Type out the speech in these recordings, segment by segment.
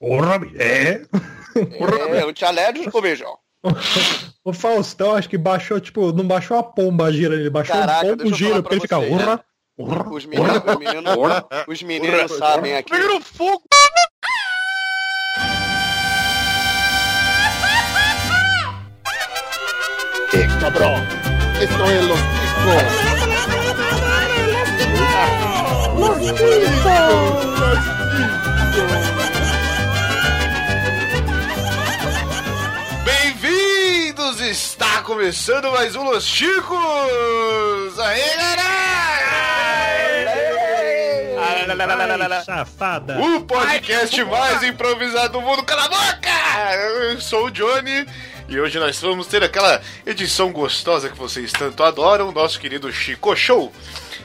Porra, é. É, eu te alérgico, beijão. O Faustão acho que baixou, tipo, não baixou a pomba gira, ele baixou Caraca, um pombo eu giro pra ele ficar. Urra, urra, Os meninos, os meninos, os meninos sabem aqui. Pegando fogo! cabrón. Esto es los ticos. Bem-vindos! Está começando mais um Los Chicos! Aê, galera! safada. O podcast mais improvisado do mundo, cala a boca! Eu sou o Johnny e hoje nós vamos ter aquela edição gostosa que vocês tanto adoram, o nosso querido Chico Show.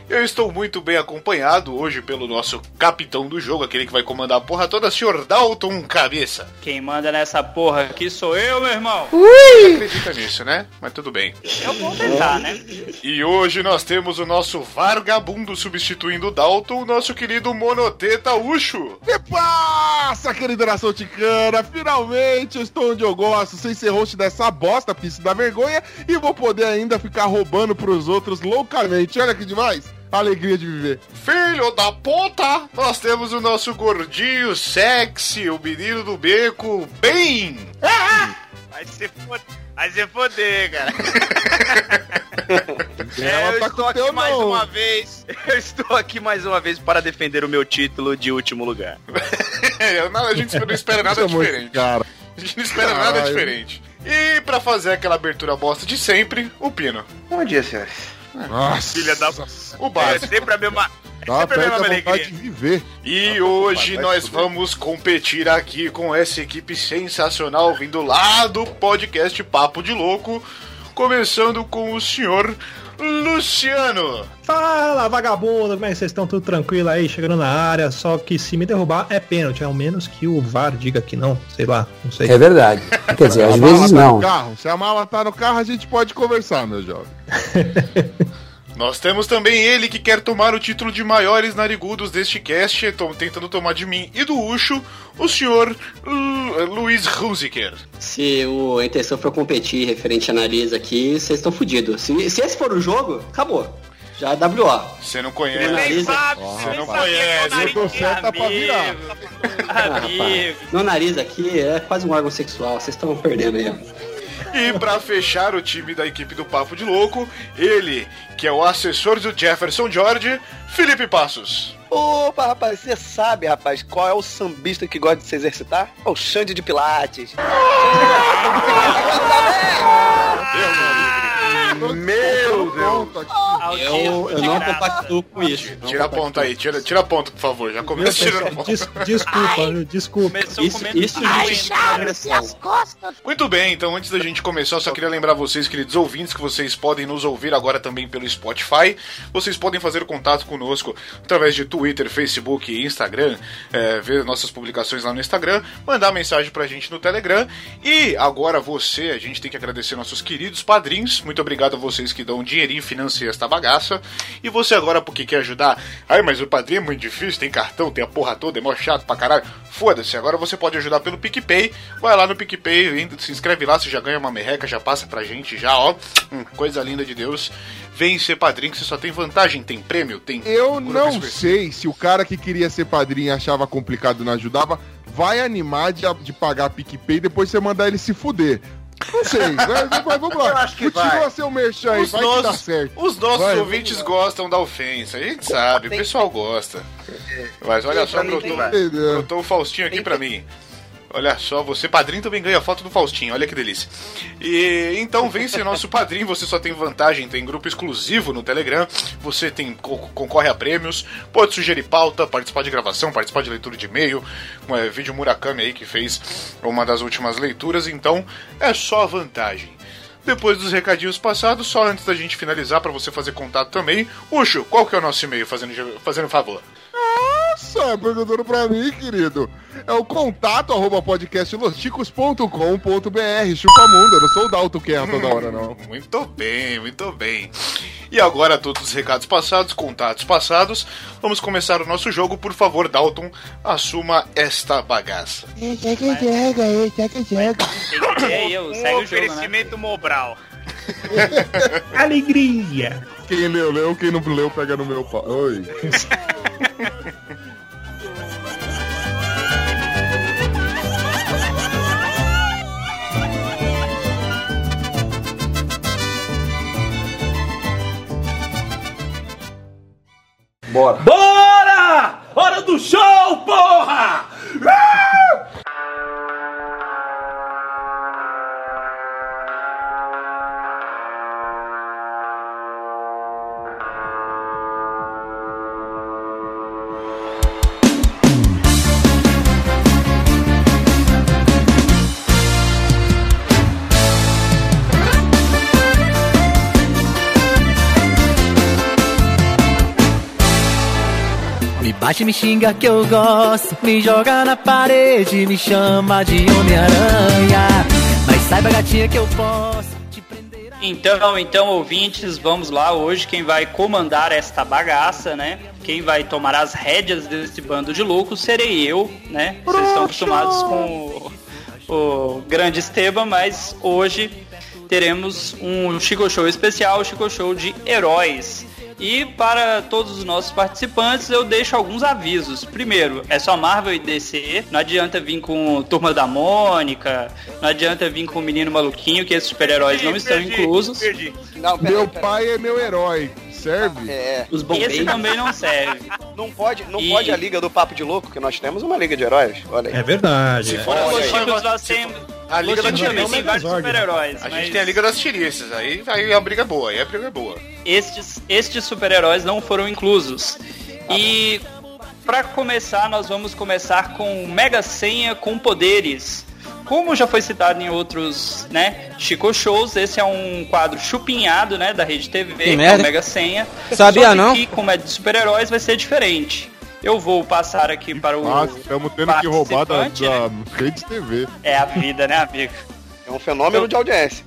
Eu estou muito bem acompanhado hoje pelo nosso capitão do jogo, aquele que vai comandar a porra toda, senhor Dalton Cabeça. Quem manda nessa porra aqui sou eu, meu irmão. Você acredita nisso, né? Mas tudo bem. Eu vou tentar, né? E hoje nós temos o nosso vagabundo substituindo o Dalton, o nosso querido Monoteta Ucho. Que passa, querida nação ticana? Finalmente eu estou onde eu gosto, sem ser host dessa bosta, pista da vergonha, e vou poder ainda ficar roubando pros outros loucamente. Olha que demais! Alegria de viver. Filho da puta! Nós temos o nosso gordinho sexy, o menino do beco, bem! Vai se foder, vai se foder, cara. Ela eu tá estou aqui mais não. uma vez. Eu estou aqui mais uma vez para defender o meu título de último lugar. É, nada- a gente não espera nada diferente. Cara. A gente não espera nada Caralho. diferente. E pra fazer aquela abertura bosta de sempre, o Pino. Bom dia, senhores. Nossa. Filha da- O É básico. sempre a mesma. É Dá sempre a mesma vontade alegria. de viver. E hoje nós vamos competir aqui com essa equipe sensacional vindo lá do podcast Papo de Louco, começando com o senhor Luciano. Fala, vagabundo, como é que vocês estão? Tudo tranquilo aí, chegando na área, só que se me derrubar é pênalti, ao menos que o VAR diga que não, sei lá, não sei. É verdade. Quer dizer, às a mala vezes tá não. no carro. Se a mala tá no carro, a gente pode conversar, meu jovem. Nós temos também ele que quer tomar o título de maiores narigudos deste cast, tô tentando tomar de mim e do Ucho, o senhor Lu- Luiz Hunziker. Se o, a intenção for competir referente a nariz aqui, vocês estão fodidos. Se, se esse for o jogo, acabou. Já é WO. Você não conhece. nariz é- sabe, Você não conhece. Eu tô certa pra virar. Ah, Amigo. rapaz, meu nariz aqui é quase um órgão sexual. Vocês estão perdendo aí. E pra fechar o time da equipe do Papo de Louco, ele, que é o assessor do Jefferson George, Felipe Passos. Opa, rapaz, você sabe, rapaz, qual é o sambista que gosta de se exercitar? É o Xande de Pilates. Meu Pronto aqui. Eu, eu não compactuo com isso. Tira a ponta aí, tira, tira a ponta, por favor. Já começa tirando a ponta. Des- desculpa, desculpa. Começou Isso, comendo isso. Muito bem, então antes da gente começar, eu só queria lembrar vocês, queridos ouvintes, que vocês podem nos ouvir agora também pelo Spotify. Vocês podem fazer contato conosco através de Twitter, Facebook e Instagram, é, ver nossas publicações lá no Instagram, mandar mensagem pra gente no Telegram. E agora você, a gente tem que agradecer nossos queridos padrinhos. Muito obrigado a vocês que dão um dinheirinho e financiam esta bagaça. E você agora, porque quer ajudar? Ai, mas o padrinho é muito difícil, tem cartão, tem a porra toda, é mó chato pra caralho. Foda-se, agora você pode ajudar pelo PicPay. Vai lá no PicPay, se inscreve lá, você já ganha uma merreca, já passa pra gente, já, ó. Hum, coisa linda de Deus. Vem ser padrinho, que você só tem vantagem, tem prêmio, tem. Eu não sei se o cara que queria ser padrinho e achava complicado não ajudava, vai animar de, de pagar PicPay e depois você mandar ele se fuder. Não sei, vai, vai, vamos lá. Eu acho que Continua vai. seu merchan aí, Os vai que dá nossos, certo. os nossos Vai, ouvintes gostam da ofensa, a gente sabe, o pessoal gosta. Mas olha só, brotou, tem- Entendeu? brotou o Faustinho aqui pra mim. Olha só, você padrinho também ganha foto do Faustinho, olha que delícia. E então vem ser nosso padrinho, você só tem vantagem, tem grupo exclusivo no Telegram, você tem co- concorre a prêmios, pode sugerir pauta, participar de gravação, participar de leitura de e-mail, um é, vídeo Murakami aí que fez uma das últimas leituras, então é só vantagem. Depois dos recadinhos passados, só antes da gente finalizar pra você fazer contato também, Ucho, qual que é o nosso e-mail fazendo fazendo favor? Nossa, perguntando pra mim, querido. É o contato arroba podcastlosticos.com.br. Chupa mundo, eu não sou o Dalton que erra toda hora, não. Muito bem, muito bem. E agora, todos os recados passados, contatos passados, vamos começar o nosso jogo. Por favor, Dalton, assuma esta bagaça. Tem que ter aí, eu, Um segue o jogo, né? oferecimento Mobral. Alegria! Quem leu, leu. Quem não leu, pega no meu pau. Oi. Bora. Bora! Hora do show, porra! Me bate, me xinga que eu gosto, me joga na parede, me chama de Homem-Aranha. Mas saiba, gatinha, que eu posso te prender. a- Então, então, ouvintes, vamos lá. Hoje quem vai comandar esta bagaça, né? Quem vai tomar as rédeas desse bando de loucos serei eu, né? Vocês estão acostumados com o, o grande Esteban, mas hoje teremos um Chico Show especial, Chico Show de heróis. E para todos os nossos participantes, eu deixo alguns avisos. Primeiro, é só Marvel e DC. Não adianta vir com Turma da Mônica. Não adianta vir com o Menino Maluquinho, que esses super-heróis não estão Perdi, inclusos. Perdi. Não, pera, Meu pera. pai é meu herói. Serve? É, Os Esse bombeiros. também não serve. não pode, não E- pode a Liga do Papo de Louco, que nós temos uma Liga de Heróis. Olha aí. É verdade. Se é. for, temos. A Liga da Tiriça. tem vários super-heróis. A mas gente tem a Liga das Tiriças, aí, aí a briga é boa, aí a briga é boa. Estes, estes super-heróis não foram inclusos. E para começar, nós vamos começar com Mega Senha com poderes. Como já foi citado em outros, né, Chico Shows, esse é um quadro chupinhado, né, da Rede TV, com merda. Mega Senha. Sabia Só que não? aqui, como é de super-heróis, vai ser diferente. Eu vou passar aqui para o Nossa, estamos tendo que roubar da, participante, né? da Rede TV. É a vida, né, amigo? É um fenômeno de audiência.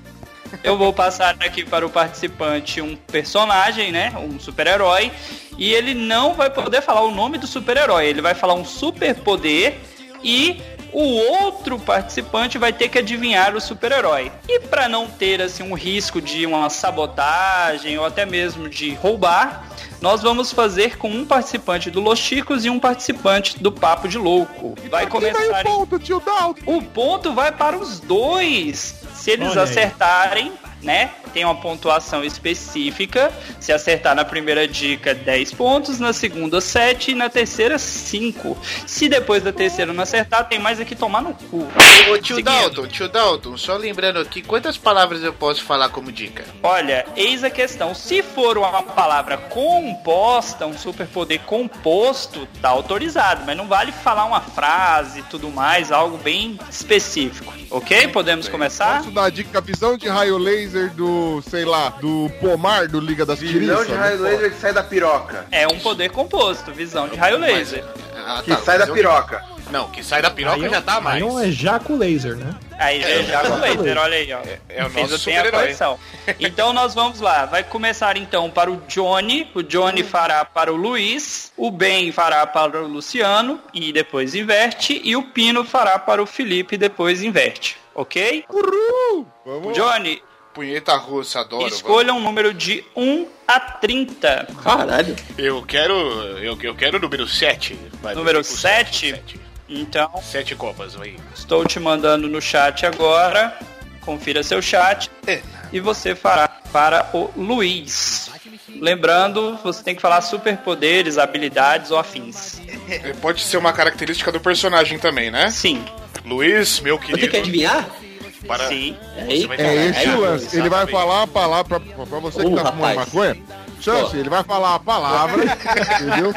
Eu vou passar aqui para o participante um personagem, né? Um super-herói. E ele não vai poder falar o nome do super-herói. Ele vai falar um superpoder e o outro participante vai ter que adivinhar o super-herói. E para não ter assim um risco de uma sabotagem ou até mesmo de roubar, nós vamos fazer com um participante do Los Chicos e um participante do Papo de Louco. Vai começar o ponto, tio Dalton? o ponto vai para os dois. Se eles Olha aí. acertarem, né? Tem uma pontuação específica. Se acertar na primeira dica, 10 pontos, na segunda, 7 e na terceira, 5. Se depois da terceira não acertar, tem mais aqui tomar no cu. Ô tio Seguindo. Dalton, tio Dalton, só lembrando aqui, quantas palavras eu posso falar como dica? Olha, eis a questão. Se for uma palavra composta, um superpoder composto, tá autorizado, mas não vale falar uma frase e tudo mais, algo bem específico. Ok? Podemos começar? Posso dar dica? Visão de raio laser do, sei lá, do pomar do Liga das Visão Tiriças? de raio laser que sai da piroca. É um poder composto, visão de raio laser. Ah, Que tá, sai da visão- piroca. Não, que sai da piroca Aí já é- tá mais. Aí é ejaco laser, né? Aí É, já é com o laser, olha aí, ó. é o Fez nosso bem a correção. Então nós vamos lá. Vai começar então para o Johnny. O Johnny fará para o Luiz. O Ben fará para o Luciano. E depois inverte. E o Pino fará para o Felipe e depois inverte. Ok? Uhul! Vamos Johnny, Punheta russa, adoro. escolha um número de 1 a 30. Caralho. Eu quero. Eu, eu quero o número 7. Vai, Número eu fico com 7? sete. Então, Sete copas aí. estou te mandando no chat agora. Confira seu chat. É. e você fará para o Luiz. Lembrando, você tem que falar superpoderes, habilidades ou afins. É, Pode ser uma característica do personagem também, né? Sim, Luiz, meu querido. que adivinhar? Para... sim. Você vai É esse o lance. Ele vai falar a palavra pra, pra você que Uh, tá fumando rapaz. maconha. Chance, ele vai falar a palavra, entendeu?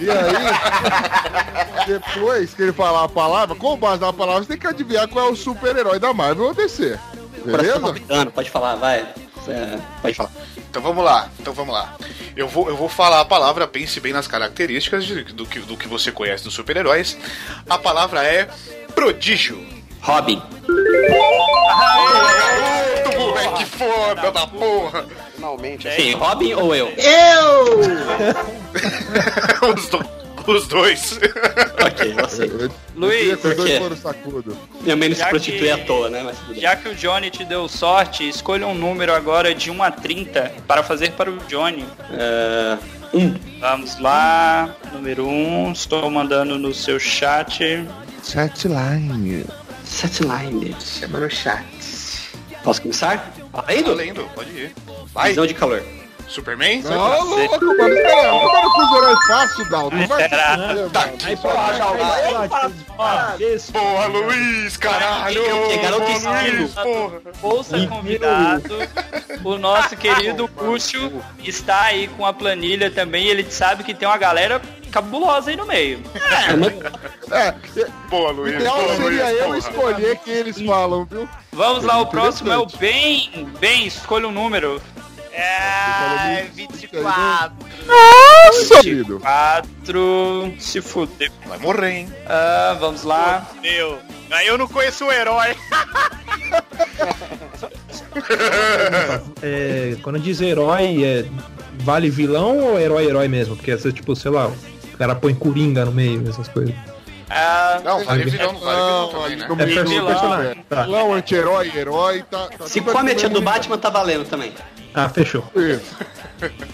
E aí, depois que ele falar a palavra, com base na palavra, você tem que adivinhar qual é o super-herói da Marvel ou DC. Beleza? palpitando, pode falar, vai. É, pode falar. Então vamos lá, então vamos lá. Eu vou, eu vou falar a palavra, pense bem nas características de- do, que, do que você conhece dos super-heróis. A palavra é prodígio. Robin. Muito bom, que foda da porra! Finalmente. Quem, Robin ou eu? Os, do- os dois. Ok, você. Luiz, Os dois por quê? foram sacudo. Minha mãe não se prostitui que- à toa, né? Já que o Johnny te deu sorte, escolha um número agora de 1 a 30 para fazer para o Johnny. É, um. Vamos lá, número 1, estou mandando no seu chat. Chatline. Setline. Chama no chat. Posso começar? Valendo? Valendo, pode ir. Vai, Visão de calor. Superman? Não, louco, mano. Espera, não fácil, Dalton. Não vai Será? se fuder, Tá mano. aqui. Aí, porra, já vai. Esse Porra, Luiz, caralho! Que garoto Porra, estilo. Luiz, porra. Bolsa E- convidado. O nosso querido Cúcio está aí com a planilha também. Ele sabe que tem uma galera cabulosa aí no meio. É, Boa, o Luiz. ideal Boa, seria Luiz, eu porra. escolher quem eles falam, viu? Vamos lá, o próximo é o. Bem. Bem, escolha um número. É, 24. Nossa, querido. 4. Se fuder. Vai morrer, hein? Ah, vamos lá. Meu, aí eu não conheço o herói. É, quando diz herói, é, vale vilão ou herói-herói mesmo? Porque tipo, sei lá, o cara põe coringa no meio, essas coisas. Ah, Não, vale vilão, não vale vilão também, né? É personagem. Tá. Vilão, anti-herói, herói, tá. tá Se come a tia do Batman, tá valendo também. Ah, fechou. meio.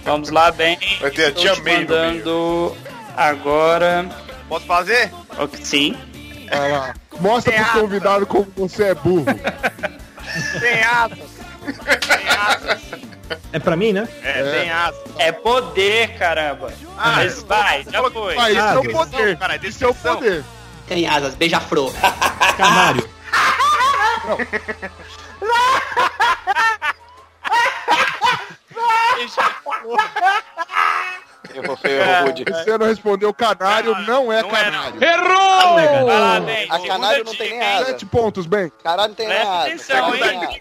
vamos lá, Bem. Vai ter a tia May mandando agora. Posso fazer? Ok, Sim. Vai lá. Mostra Tem pros asa. convidados como você é burro. Tem asas. Tem asas. É pra mim, né? É, É. tem asas. É poder, caramba. Ah, Mas vai, já foi. Mas isso é Ah, o poder. cara, Isso é o descrição. poder. Tem asas, beija-flor. Canário. Errou feio, errou rude. Você não respondeu canário, não é Não é, canário. Errou! Vai lá, Bem. A canário não tem nem asa. Sete pontos, bem. Caralho, não tem nem Presta asa. atenção, Caralho,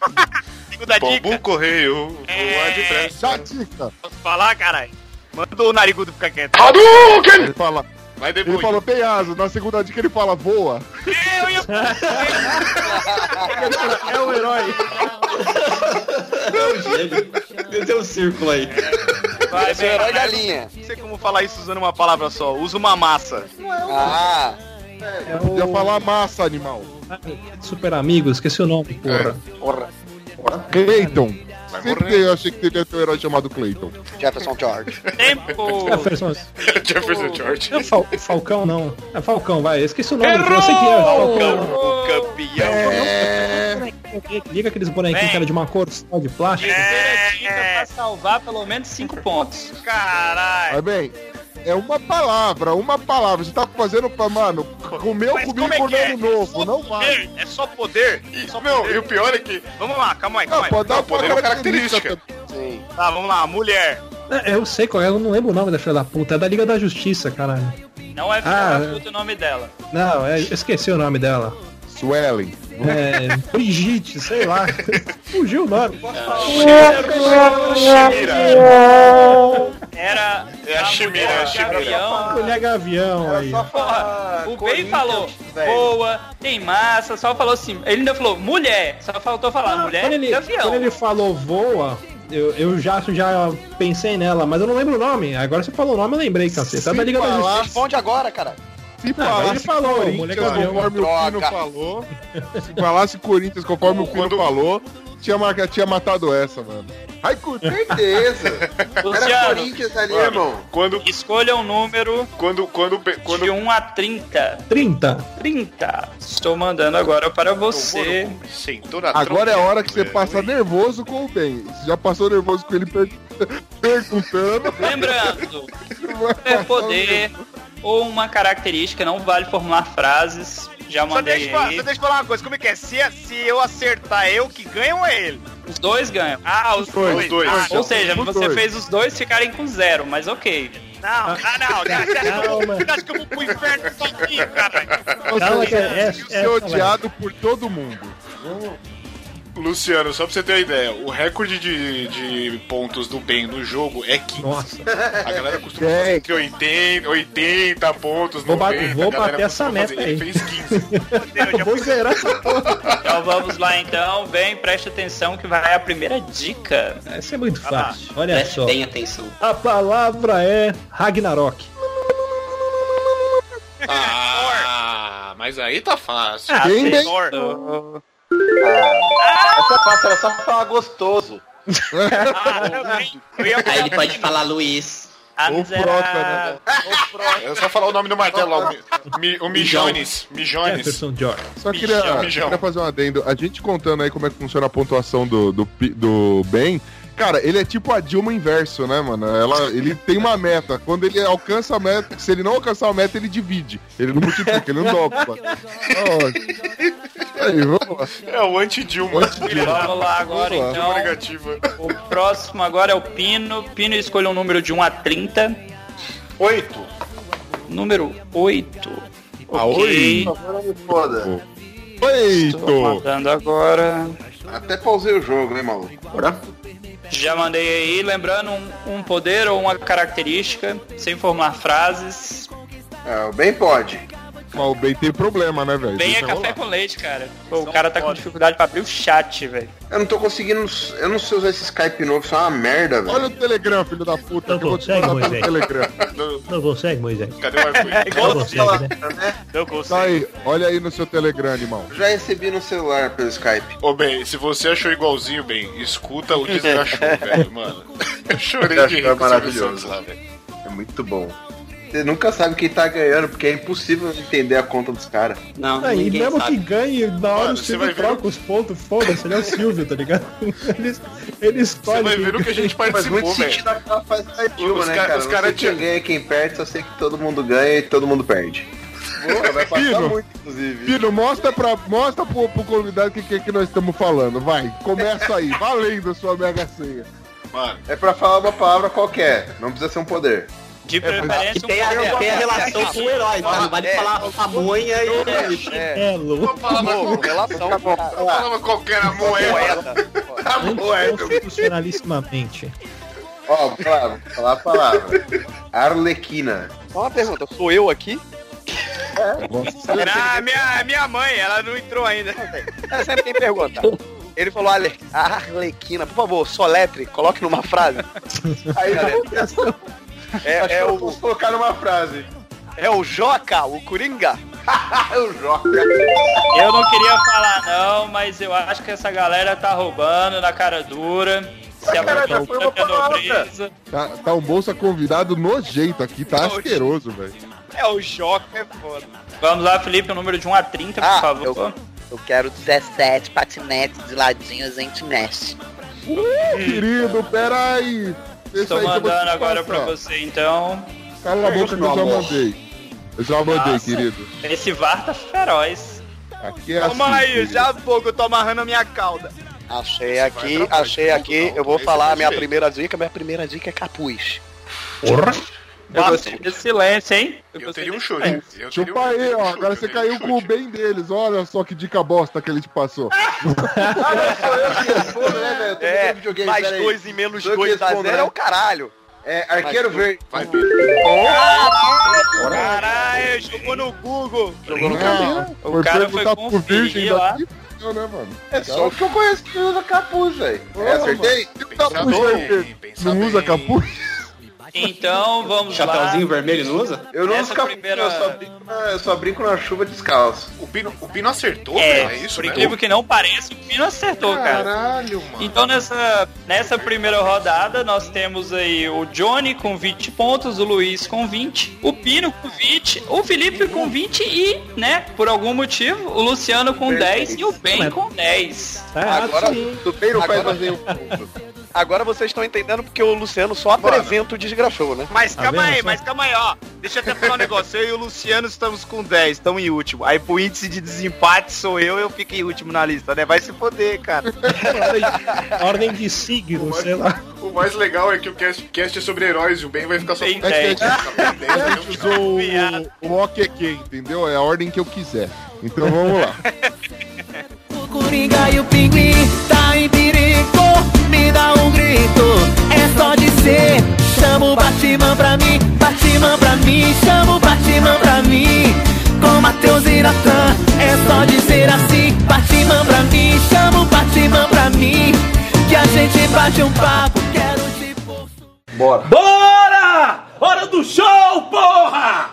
Tem asa. dica. Pombo correio, voa depressa. Já dica. Posso falar, caralho? Manda o narigudo ficar quieto. Ele fala, Vai ele depois. falou asas. Na segunda dica ele fala voa. Eu ia... É o herói. Tem um círculo aí. Vai, Esse é o herói galinha. Não sei como falar isso usando uma palavra só. Usa uma massa. Ah, É Podia o falar massa, animal. Super Amigo, esqueci o nome, porra. porra. Clayton. Vai Sempre eu achei que teria ter um herói chamado Clayton. Jefferson George. Tempo. Jefferson. Jefferson George. Não, Fal- Falcão não. É Falcão, vai. Eu esqueci o nome. Eu sei que é. Falcão. O campeão. É. Liga aqueles bonequinhos Vem. que era de uma cor só de plástico. Terceira dica pra salvar pelo menos 5 pontos. Caralho. Mas bem, é uma palavra, uma palavra. Você tá fazendo pra, mano, comeu Mas comigo é por é? ano novo, Só não vai. poder, É só poder. E, Só meu, poder. e o pior é que Vamos lá, calma aí, Não, calma aí. pode dar Não, uma poder é uma característica. característica. Sim. Tá, vamos lá, mulher. É, eu sei qual é, eu não lembro o nome da filha da puta. É da Liga da Justiça, caralho. Não é filha Ah, da é. puta o nome dela. Não, é, eu esqueci o nome dela. Swelling. É. Brigitte, sei lá. Fugiu o nome. Era É a Chimera, é a. Gavião. Mulher Gavião aí. O Ben falou boa, tem massa, só falou assim. Ele ainda falou mulher, só faltou falar mulher Quando ele, gavião. quando ele falou voa, eu, eu já, já pensei nela, mas eu não lembro o nome. Agora você falou o nome, eu lembrei, caceta. É da Liga da Justiça. Responde agora, cara. Se falasse ele falou, Corinthians, Gavião. conforme o Pino falou, se falasse Corinthians conforme o Pino Quando- falou, tinha, marca, tinha matado essa, mano. Ai, Corinthians. Certeza. Era Luciano, Corinthians ali, Mano, irmão. quando, escolha um número quando, quando, quando, de 1 a 30. 30. 30. Estou mandando agora para você. sentou na Agora é a hora que você passa nervoso com o Ben. Você já passou nervoso com ele per- perguntando. Lembrando, é poder ou uma característica, não vale formular frases. Já Só mandei deixa, eu só deixa eu falar uma coisa, como é que é? Se, se eu acertar, é eu que ganho ou é ele? Os dois ganham. Ah, os dois. dois. Os dois. Ah, Ou seja, os você dois. fez os dois ficarem com zero, mas ok. não, ah, não. Você acha que eu vou- Calma. você acha que eu vou pro inferno sozinho, cara? Ou Calma que seja, é- é- ser essa, odiado por todo mundo. Luciano, só pra você ter uma ideia, o recorde de, de pontos do Ben no jogo é 15. Nossa. A galera costuma fazer entre 80, 80 pontos, Vou, ba- 90. vou bater essa meta fazer. aí. Ele fez 15. Eu vou zerar essa porra. Então vamos lá então, bem, preste atenção que vai a primeira dica. Essa é muito fácil. Olha Preste só. bem atenção. A palavra é Ragnarok. Ah, mas aí tá fácil. Ah, Bem, bem. Essa é fácil, era só falar gostoso. Eu Aí ele pode falar Luiz. A Ou miserável. É só falar o nome do martelo lá, o, Mi- o Mijones. Mijones. Jefferson George. Só queria, Mijão, queria fazer um adendo. A gente contando aí como é que funciona a pontuação do, do, do Ben. Cara, ele é tipo a Dilma inverso, né, mano? Ela, ele tem uma meta. Quando ele alcança a meta, se ele não alcançar a meta, ele divide. Ele não multiplica, ele não dobra. Aí, vamos lá. É o anti-Dilma. Vamos lá agora Vamos lá. então. negativa. O próximo agora é o Pino. Pino escolha um número de 1 a 30. Oito. Número 8. Ah, ok. Agora me foda. Estou Eito! mandando agora. Até pausei o jogo, hein, maluco? Já mandei aí, lembrando um, um poder ou uma característica, sem formar frases. É, bem pode. Mas o Ben tem problema, né, velho? Bem é café rolar. com leite, cara. Pô, o cara tá com dificuldade pra abrir o chat, velho. Eu não tô conseguindo. Eu não sei usar esse Skype novo, isso é uma merda, Olha velho. o Telegram, filho da puta, Não eu consegue, Moisés. Telegram. Não consegue, Moisés? Cadê o iPhone? Não consegue, né? Eu Tá aí, olha aí no seu Telegram, animal. Já recebi no celular pelo Skype. Ô, Ben, se você achou igualzinho, Ben, escuta o Desgachou, velho, mano. Eu chorei de Desgachou rir é maravilhoso. lá, velho. É muito bom. Você nunca sabe quem tá ganhando, porque é impossível entender a conta dos caras. Não, Aí, ninguém mesmo sabe. que ganhe, na hora Mano, o Silvio ver troca os pontos, foda-se, ele é o Silvio, tá ligado? Ele, ele escolhe. Você vai ver o que a gente Faz participou, muito velho. sentido aquela fase da Dilma, Os né, ca- cara? os Não cara sei tinha- quem ganha e quem perde, só sei que todo mundo ganha e todo mundo perde. Boa, vai passar Pino. muito, inclusive. Filho, mostra, pra, mostra pro, pro convidado o que, que, que nós estamos falando. Vai, começa aí, valendo a sua mega senha. Mano, É pra falar uma palavra qualquer, não precisa ser um poder. De preferência, um tem a, tem a relação com o herói, tá? Não vale É. falar pamonha e. É louco. Pô, relação. falava qualquer moeda. Poeta. Anticonstitucionalissimamente. Ó, vou falar, vou falar a palavra. Arlequina. Só uma pergunta, sou eu aqui? Ah, minha, minha mãe, ela não entrou ainda. É sempre quem pergunta. Ele falou Ale... Arlequina, por favor, soletre, coloque numa frase. Aí É, é o, posso colocar numa frase. é o Joca, o Coringa. É o Joca. Eu não queria falar não, mas eu acho que essa galera tá roubando na cara dura. Se cara, já foi uma palavra. nobreza. Tá, tá um bolsa convidado nojento aqui, tá Oxe. asqueroso, velho. É o Joca, é foda. Vamos lá, Felipe, o número de 1 a 30, por Ah, favor. eu- Eu quero 17 patinetes de ladinhos em Tineste. Querido, peraí. Estou mandando agora pra você, então. Cala a boca que eu já mandei. Eu já mandei, Nossa. querido. Esse VAR tá feroz. Aqui é Calma assim, aí, querido. já pouco eu tô amarrando a minha cauda. Achei aqui, atrapalhar, achei aqui. não, Eu vou esse falar é a minha primeira dica. Minha primeira dica é capuz. Eu gostei desse silêncio, hein? Eu gostei teria um chute. silêncio. Eu teria Chupa um- aí, eu ó. chute, Agora eu você caiu um com o bem deles. Olha só que dica bosta que ele te passou. Responda, né, velho? Eu tô É, jogando videogame, mais peraí. dois e menos Sou eu que dois a respondo, zero né? é o caralho. É, arqueiro verde. Vai, Pedro. Caralho, jogou no Google. Jogou no É, caminho. O cara foi conferir virgem lá. não, né, mano? É só o que eu conheço que usa capuz, velho. É, acertei? Capuz Pensador, vermelho. hein? Pensa Não usa bem. capuz? Então, vamos Chapeuzinho lá. vermelho não usa? Eu não uso primeira- eu, só brinco na, eu só brinco na chuva descalço. O Pino, o Pino acertou, É, velho, é isso, por né? incrível que não pareça, o Pino acertou, cara. Caralho, mano. Então nessa, nessa primeira rodada nós temos aí o Johnny com 20 pontos, o Luiz com 20, o Pino com 20, o Felipe com 20 e, né, por algum motivo, o Luciano com 10 e o Ben com 10. Tá errado Agora, sim. Bem não faz fazer um ponto. agora vocês estão entendendo porque o Luciano só apresenta o desgrafou, né? Mas Tá calma vendo aí, mas calma aí, ó. Deixa eu até falar um negócio. Eu e o Luciano estamos com 10, estamos em último. Aí pro índice de desempate sou eu, eu fico em último na lista, né? Vai se foder, cara. Ordem, ordem de signo, sei lá. O mais legal é que o cast, cast é sobre heróis e o Ben vai ficar só com É que a 10. gente- Fica com 10, a né? gente usou o, o OQQ, entendeu? É a ordem que eu quiser. Então vamos lá. Coringa e o pinguim tá em perigo. Me dá um grito, é só dizer. Chama o Batman pra mim, Batman pra mim, chama o Batman pra mim. Com Matheus e Natan, é só dizer assim. Batman pra mim, chama o Batman pra mim. Que a gente bate um papo, quero te Bora. Bora! Hora do show, porra!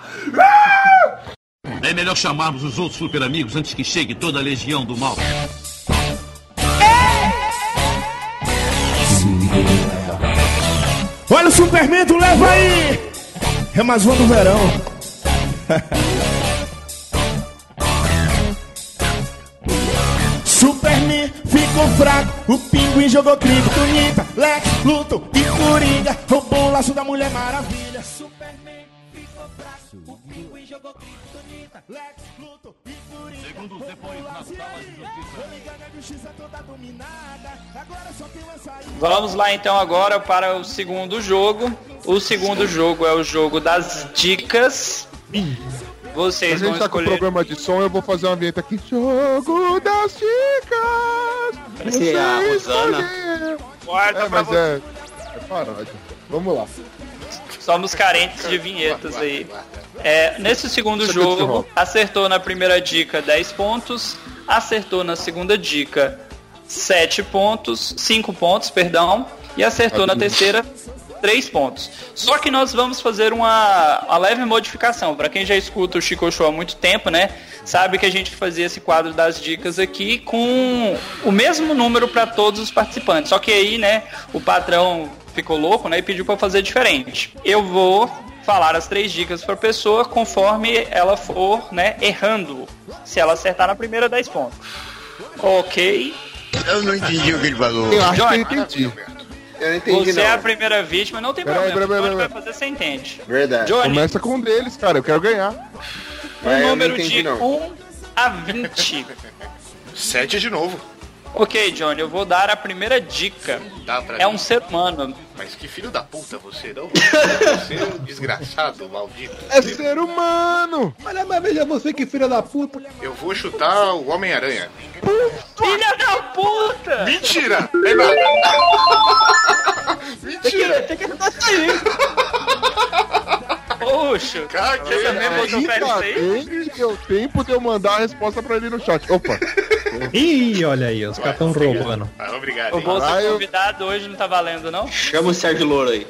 É melhor chamarmos os outros super amigos antes que chegue toda a legião do mal. Olha o Superman, tu leva aí! É mais uma do verão. Superman ficou fraco, o pinguim jogou criptonita, Lex, Luthor e Coringa roubou o laço da Mulher Maravilha. Superman ficou fraco, o pinguim jogou criptonita, Lex, Luthor e Coringa Segundos depois, na sala de justiça. a justiça toda dominada, agora só tem uma saída. Vamos lá então agora para o segundo jogo. O segundo jogo é o jogo das dicas. A Vocês vão gente tá com escolher. problema de som, eu vou fazer uma vinheta aqui. Jogo das dicas! Parece a Você Rosana. Guarda É, mas é... É paródia. Vamos lá. Somos carentes de vinhetas aí. É, nesse segundo jogo, acertou na primeira dica 10 pontos, acertou na segunda dica 7 pontos, 5 pontos, perdão, e acertou na terceira 3 pontos. Só que nós vamos fazer uma, uma leve modificação. Para quem já escuta o Chico Show há muito tempo, né? Sabe que a gente fazia esse quadro das dicas aqui com o mesmo número para todos os participantes. Só que aí, né, o patrão ficou louco, né, e pediu para fazer diferente. Eu vou falar as três dicas para pessoa conforme ela for, né, errando. Se ela acertar na primeira, 10 pontos. Ok. Eu não entendi o que ele falou. Eu acho que eu entendi. Eu não entendi, Você é a não. primeira vítima, não tem Peraí, problema. peraí, peraí, fazer, você entende. Verdade. Johnny, Começa com um deles, cara. Eu quero ganhar. um É, número entendi, de não. 1 a 20. Sete de novo. Ok, Johnny, eu vou dar a primeira dica. Dá pra É mim. um ser humano. Mas que filho da puta você, não? Você é um desgraçado, maldito. É ser humano! Olha, mas veja você que filha da puta. Eu vou chutar o Homem-Aranha. Filha da puta! Mentira! É nada! Mentira! Tem que ajudar isso aí. Poxa, Caguei, você né? botou fé nisso aí? Ainda deu tempo de eu mandar a resposta pra ele no chat. Opa! Ih, olha aí, os caras estão roubando. Ah, obrigado. O bolso Caralho. convidado hoje não tá valendo, não? Chama o Sérgio Louro aí.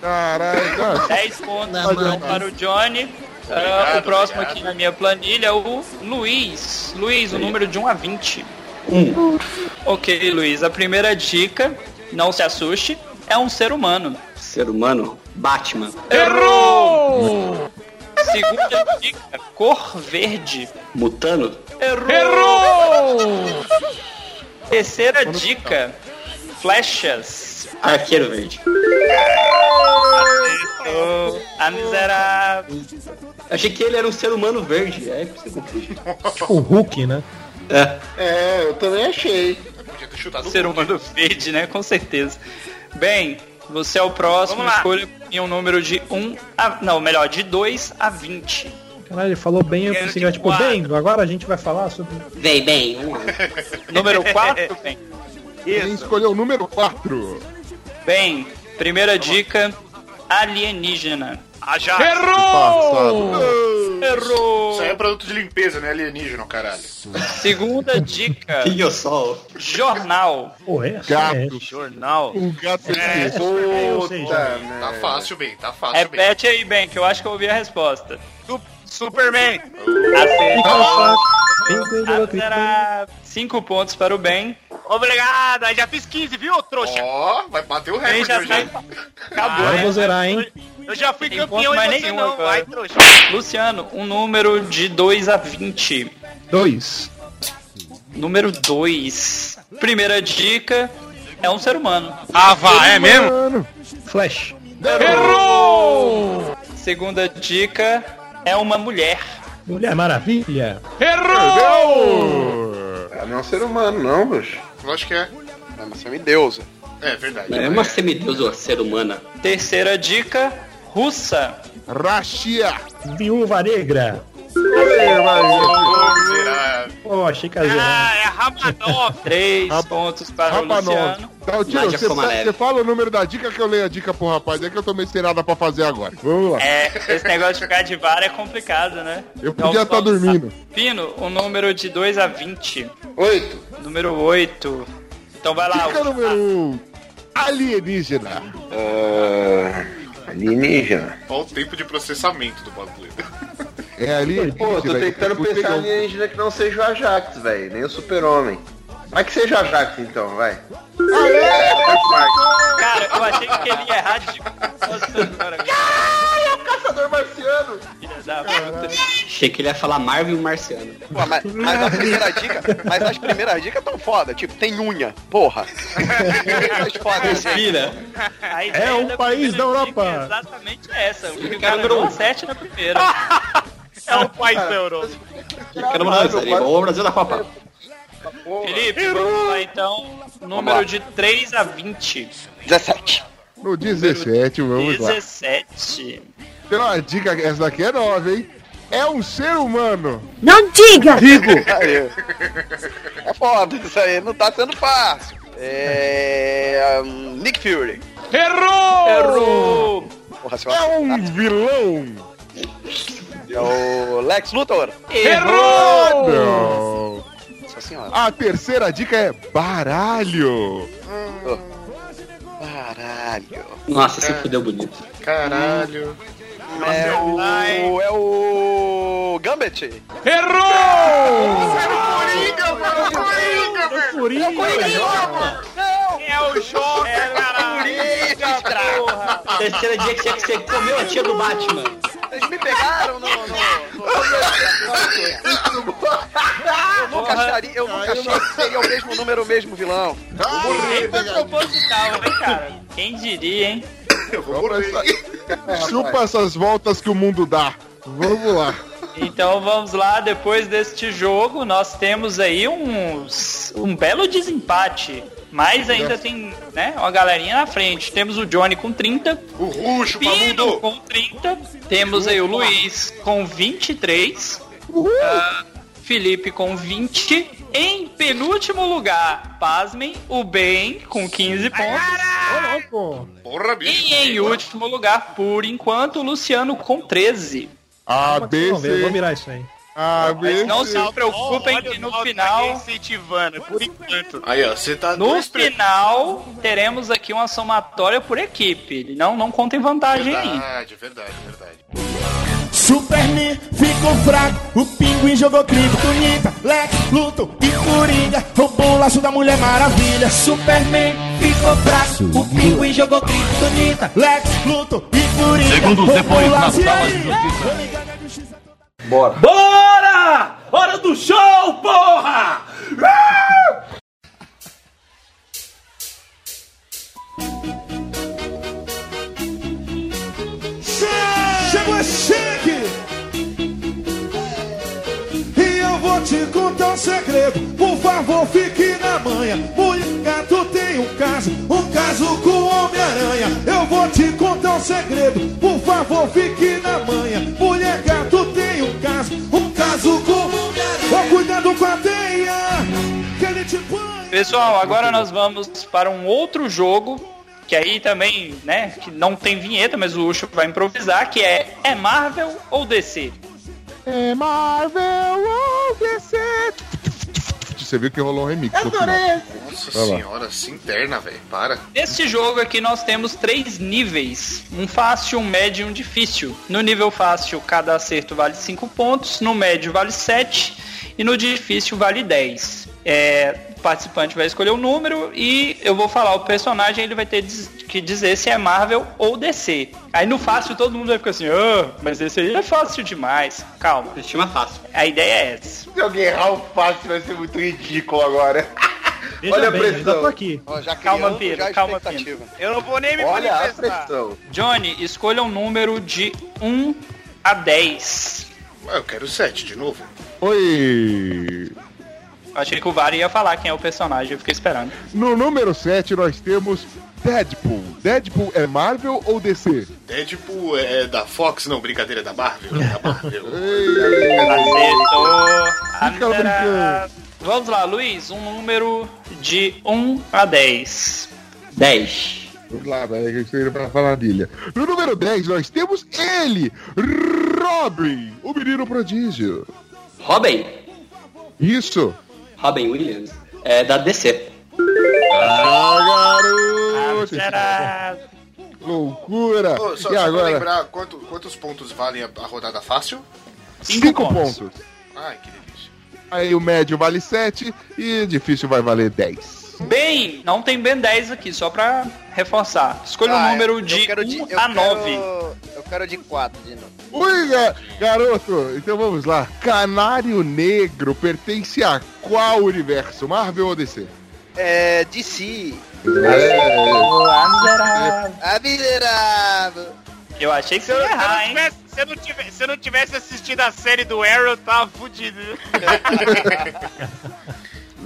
Caralho, cara. 10 pontos Não, mano. para o Johnny. Ah, Obrigado, o próximo obrigado. aqui na minha planilha é o Luiz. Luiz, o número de 1 a 20. 1. Ok, Luiz. A primeira dica, não se assuste, é um ser humano. Ser humano, Batman. Errou! Segunda dica, cor verde. Mutano, Errou! Terceira dica, flechas. Arqueiro Verde. Acertou. A miserável. Achei que ele era um ser humano verde. É você confunde. Tipo o Hulk, né? É. É, eu também achei. Podia ter chutado Ser o humano verde, né? Com certeza. Bem, você é o próximo. Escolha em um número de 1 a. Não, melhor, de 2 a 20. Caralho, ele falou bem, eu que tipo, quatro. bem, agora a gente vai falar sobre. Vem, bem. Número 4, bem. Quem escolheu o número 4? Bem, primeira dica: alienígena. Ah, já. Passado. Errou! Isso aí é produto de limpeza, né? Alienígena, caralho. Segunda dica: Pinho Sol. jornal. Pô, é, Gato. é. Jornal. Um gato É. seja, Puta, Tá né? fácil, bem, tá fácil, bem. Repete aí, bem, que eu acho que eu ouvi a resposta. Superman. Acertou. Será 5 pontos para o bem. Obrigado. Aí já fiz 15, viu, trouxa? Ó, vai bater o recorde já hoje, hein? Acabou. Agora eu vou zerar, hein? Eu já fui Tem campeão e você nenhum não. agora. Vai, trouxa. Luciano, um número de 2 a 20. Dois. Número 2. Primeira dica é um ser humano. Ah, vá, é mesmo? Flash. Errou! Segunda dica é uma mulher. Mulher Maravilha. Ah, Não é um ser humano, não, bicho. Lógico que é. É uma semideusa. É verdade. É uma semideusa ser humana. Terceira dica, russa. Rachia. Viúva Negra. Pô, achei que zerar. Ah, é Ramanov. Três pontos para o. Luciano. Tá, o tiro, Nádia você, tá- você fala o número da dica que eu leio a dica pro rapaz. É que eu tô meio sem nada pra fazer agora. Vamos lá. É, esse negócio de ficar de VAR é complicado, né? Eu Então, podia estar vamos lá. dormindo. Pino, o número de 2 a 20. Oito. Número 8. Então vai lá. Dica número 1. Um, alienígena. Ah, alienígena. Olha o tempo de processamento do bagulho. É alienígena. Pô, tô tentando Vou pegar pensar um- alienígena que não seja o Ajax, velho. Nem o super-homem. Vai que seja o Ajax, então, vai. Cara, eu achei que ele ia errar de. Nossa senhora, é o caçador marciano! filha da puta. Achei que ele ia falar Marvel e o Marciano. Pô, mas, mas a primeira dica, mas as primeiras dicas tão foda, tipo, tem unha, porra. Foda. Respira. É um da país da dica Europa. É exatamente essa. O Cara, não um. acerte na primeira. É o país da Europa. Fica no Brasil, igual o Brasil da Copa. Felipe, vamos lá então. Número de 3 a 20. 17. No 17, vamos lá. 17. Tem uma dica, essa daqui é nova, hein? É um ser humano. Não diga! Digo. Aí. É foda isso aí, não tá sendo fácil. É. um, Nick Fury. Errou! Porra, seu É um vilão. É o Lex Luthor. Errou! Não. Nossa senhora. A terceira dica é baralho. Caralho. Nossa, se fudeu bonito. Caralho. É o. É o. Gambit. É o Joker, caralho. Porra! Terceira dia que tinha que você comeu a tia do Batman. Vocês me pegaram no. no, no... Eu nunca acharia, eu nunca achei que seria o mesmo número, o mesmo vilão. Nem foi proposital, né, cara? Quem diria, hein? Eu vou morrer. Chupa essas voltas que o mundo dá. Vamos lá. Então vamos lá, depois deste jogo, nós temos aí um, um belo desempate. Mas ainda tem, né, uma galerinha na frente. Temos o Johnny com 30, Uhul, Pino chupamundo. com 30, temos aí o Luiz com 23, ah, Felipe com 20, em penúltimo lugar, pasmem, o Ben com 15 pontos. Ô. Porra, bicho. E em último lugar, por enquanto, o Luciano com 13. A, B, eu vou C. mirar isso aí. A, B, Não se preocupem Olha que no final... incentivando, por enquanto. Aí, ó, você tá No final, teremos aqui uma somatória por equipe. Não, não contem vantagem aí. Verdade, verdade, verdade. Superman ficou fraco, o pinguim jogou criptonita, Lex, Luto e Coringa roubou o laço da Mulher Maravilha. Superman ficou fraco, o pinguim jogou criptonita, Lex, Luto e Coringa Segundos roubou depois, o na laço- sala E de justiça. Justiça. Bora! Hora do show, porra! Chegou chique! E eu vou te contar um segredo, por favor fique na manha. Mulher gato tem um caso, um caso com o Homem-Aranha. Eu vou te contar um segredo, por favor fique Pessoal, agora nós vamos para um outro jogo. Que aí também, né, que não tem vinheta, mas o Ucho vai improvisar, que é É Marvel ou DC? É Marvel ou DC? Você viu que rolou um remix no final. Nossa Vai lá. senhora, se interna, velho. Para. Neste jogo aqui nós temos três níveis: um fácil, um médio e um difícil. No nível fácil, cada acerto vale 5 pontos, no médio vale 7 e no difícil vale 10. É, o participante vai escolher o número e eu vou falar o personagem, ele vai ter que dizer se é Marvel ou DC. Aí no fácil todo mundo vai ficar assim, ah, mas esse aí é fácil demais. Calma, Estima fácil. a ideia é essa. Se alguém errar o fácil, vai ser muito ridículo agora. Veja Olha a bem, pressão. ainda tô aqui. Ó, já Calma, Pedro, a calma, expectativa. Eu não vou nem me Olha a manifestar. pressão. Johnny, escolha um número de 1 a 10. Ah, eu quero sete de novo. Oi! Achei que o Vara ia falar quem é o personagem, eu fiquei esperando. No número 7 nós temos Deadpool. Deadpool é Marvel ou DC? Deadpool é da Fox? Não, brincadeira, é da Marvel. É da Marvel. Acertou, brincando. Vamos lá, Luiz, um número de 1 a 10. 10. Vamos lá, velho, que eu estou pra família. No número 10, nós temos ele, Robin, o menino prodígio. Robin. Isso. Robin Williams. É da DC. Ah, garoto. Será? Loucura. Ô, só, e só pra agora, lembrar, quanto- quantos pontos valem a, a rodada fácil? 5 pontos. Ai, que delícia. Aí o médio vale 7 e difícil vai valer 10. Bem, não tem Ben 10 aqui, só pra reforçar. Escolha um Ah, número eu de quero 1 de- eu a quero- 9. Eu quero de 4 de novo. Ui, ga- garoto, então vamos lá. Canário Negro pertence a qual universo? Marvel ou DC? É, DC. É, A miserável. Eu achei que Se você eu, ia errar, não hein? tivesse, se, eu não tivesse, se eu não tivesse assistido a série do Arrow, eu tava fudido.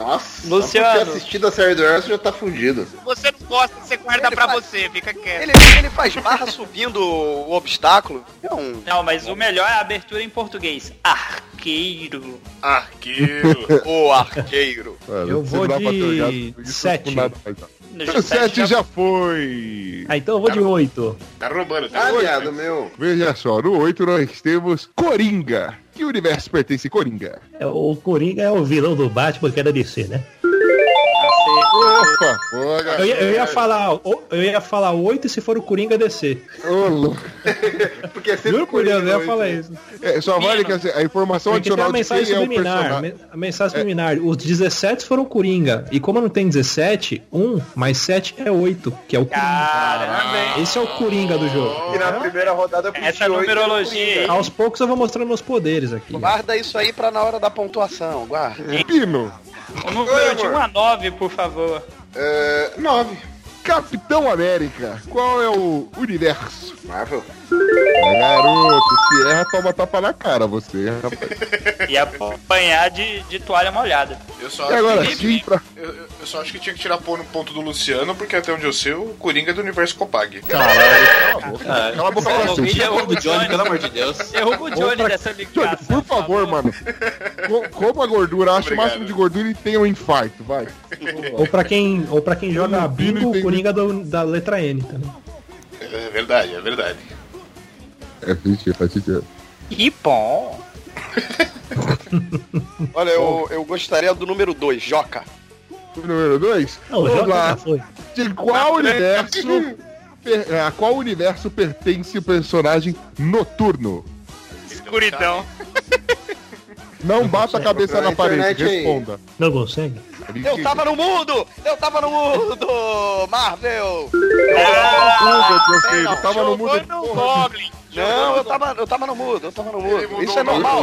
Nossa, Luciano. ter assistido a série do Arrow, você já tá fudido. Se você não gosta, você guarda Ele pra faz- você, fica quieto. Ele, ele faz barra subindo o obstáculo. É um... Não, mas o melhor é a abertura em português. Arqueiro. Arqueiro. O arqueiro. Eu vou não de isso sete. não. O 7 já foi. Ah, então eu vou de 8. Tá roubando, tá Ah, roubando. meu. Veja só, no 8 nós temos Coringa. Que universo pertence Coringa? É, O Coringa é o vilão do Batman que da DC, né? Opa, pô, Eu ia, eu ia falar, eu ia falar 8 se for o Coringa DC. Ô, louco. Porque é sempre Juro por Deus, eu ia falar isso. É, só vale que assim, a informação Porque tem adicional uma mensagem de é o subliminar. me- A mensagem subliminar. Os 17 foram Coringa. E como não tem 17, 1 mais 7 é 8, que é o Coringa. Caramba? Esse é o Coringa do jogo. E na primeira rodada eu Essa oito, numerologia. Aos poucos eu vou mostrando meus poderes aqui. Guarda isso aí pra na hora da pontuação. Guarda. Pino. O número de 1 a 9, por favor. É, nove. Capitão América. Qual é o universo? Marvel. É, garoto, se erra, toma tapa na cara você, rapaz. E apanhar de, de toalha molhada. Eu só, E agora acho que, sim, pra... eu, eu- só acho que tinha que tirar pôr no ponto do Luciano, porque até onde eu sei, o Coringa é do universo Copag. Caralho, cala a boca. Cala a boca pra Derruba você. o Johnny, pelo amor de Deus. Derruba o Johnny pra- dessa Johnny, ligação. por favor, mano. Co- Coma a gordura, acha o máximo de gordura e tenha um infarto, vai. Ou pra quem, ou pra quem joga bingo, o Coringa do- da letra N também. É verdade, é verdade. É, sentido, faz sentido. E bom. Olha, eu, eu gostaria do número 2, Joca. Número 2? Não, o Vamos lá. De qual universo... per- A qual universo pertence o personagem Noturno? Escuridão. Não bata a cabeça na parede, internet aí. responda. Não consegue? Eu tava no mundo! Eu tava no mundo! Marvel! Ah, meu filho, não, tava no mundo. Jogou no Goblin. Não, eu tava, eu tava no mundo, eu tava no mudou Isso é normal.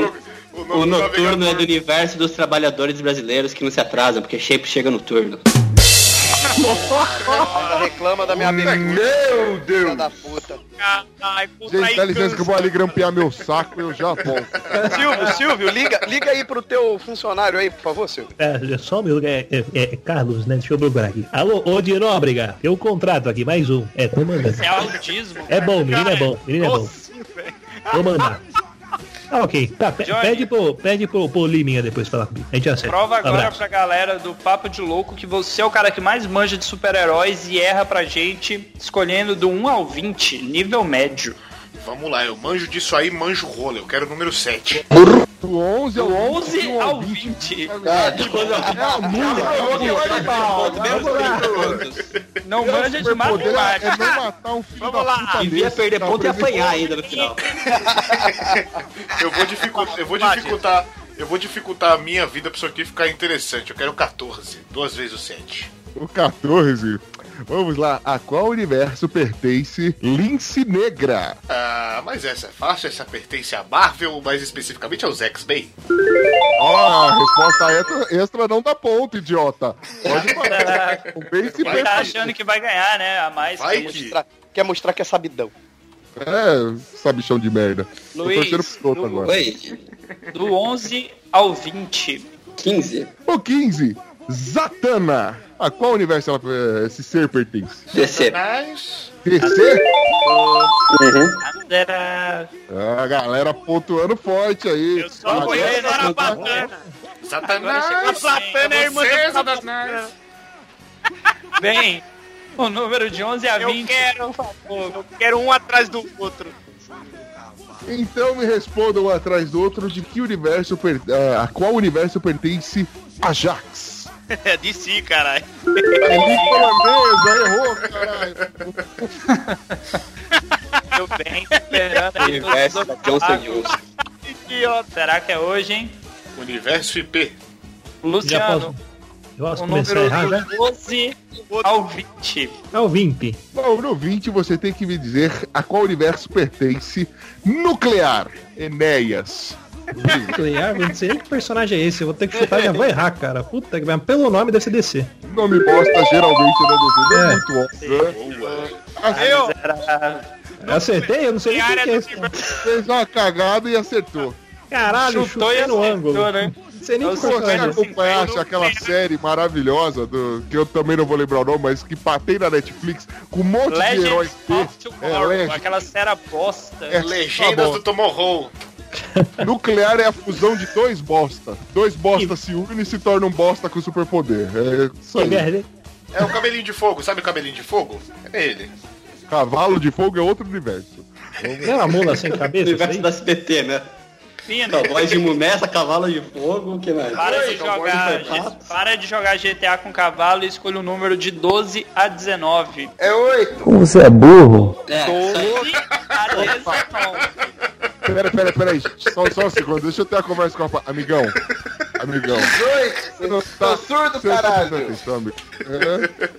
O, O noturno é do universo dos trabalhadores brasileiros que não se atrasam, porque sempre chega no turno. Ela reclama da minha bebida. Meu Deus. da puta. Ai, puta, Gente, dá licença que eu vou ali grampear meu saco e eu já volto. Silvio, Silvio, liga, liga aí pro teu funcionário aí, por favor, Silvio. É, só minuto, é, é, é Carlos, né? Deixa eu procurar aqui. Alô, ô de Nóbrega, tem um contrato aqui, mais um. É, tô mandando. É autismo. É bom, menino é bom, menino é bom. Vou mandar. Ah, ok. Tá, pe- Johnny. pede pro, pede pro, pro Liminha depois falar comigo. A gente acerta. Prova agora Abraço. pra galera do Papo de Louco que você é o cara que mais manja de super-heróis e erra pra gente escolhendo do 1 ao 20, nível médio. Vamos lá, eu manjo disso aí, manjo rola. Eu quero o número 7. Do 11 ao Do 11 11 ao 20. Não manja de Poder é matemática. não matar um filho Vamos da lá. puta Devia perder tá ponto e apanhar ainda no final. Eu vou dificultar, eu vou dificultar, eu vou dificultar a minha vida pra isso aqui ficar interessante. Eu quero 14, duas vezes o 7. O 14. Vamos lá. A qual universo pertence Lince Negra? Ah, mas essa é fácil, essa pertence a Marvel, mais especificamente aos X-Men. Ó, a resposta extra, extra não dá ponto, idiota. Pode parar. O bem se Tá pertence. achando que vai ganhar, né? A mais Vai que que- Mostrar- Quer mostrar que é sabidão. É, sabichão de merda. Tô Luiz, pro outro do- agora. Oi, Do 11 ao 20. 15. O 15. Zatanna. A qual universo ela, eh, esse ser pertence? DC. DC? Era... A galera pontuando forte aí. Eu só conheço a batana. Satanás! A Satana é a irmã do Satanás! Bem, o número de 11 a Eu 20. quero, por favor, eu quero um atrás do outro. Então me respondam um atrás do outro de que universo per... é, a qual universo pertence Ajax. É de si, caralho. É holandesa, errou, caralho. Eu bem, esperando aí. Universo da Johnson Johnson. Idiota. Será que é hoje, hein? Universo IP. Já Luciano, eu posso o número errar já? de 12 ao 20. É o Vimp. Bom, no 20 você tem que me dizer a qual universo pertence Nuclear, Enéas. Nuclear, eu não sei nem que personagem é esse. Eu vou ter que chutar e já vou errar, cara. Puta que pariu. Pelo nome deve ser DC. Nome bosta geralmente na DC, é É. muito óbvio. né? Eu. Eu acertei? Eu não sei nem que é. Fez uma cagada e acertou. Caralho, Chutou e no ângulo. né? Sei nem Eu que sou Se você personagem é acompanhasse aquela série maravilhosa, do, que eu também não vou lembrar o nome, mas que patei na Netflix, com um monte de heróis of É, aquela série bosta. É, Legendas tá do Tomorrow. Nuclear é a fusão de dois bosta. Dois bosta se unem e se tornam um bosta com superpoder. É isso aí. É o cabelinho de fogo, sabe o cabelinho de fogo? É ele. Cavalo de fogo é outro universo. É uma mula sem cabeça? Universo da SBT, né? Fino. Cowboy de Mumessa, cavalo de fogo, que mais? Para de, Cowboy jogar, de sapato. para de jogar GTA com cavalo e escolha o número de 12 a 19. É oito. Você é burro? É, isso aí. 12 a 19. Pera, pera, pera aí. Só, só um segundo. Deixa eu ter a conversa com a... Amigão. Amigão. Dois. Você não Tô surdo, não tá caralho. atenção, amigo. É.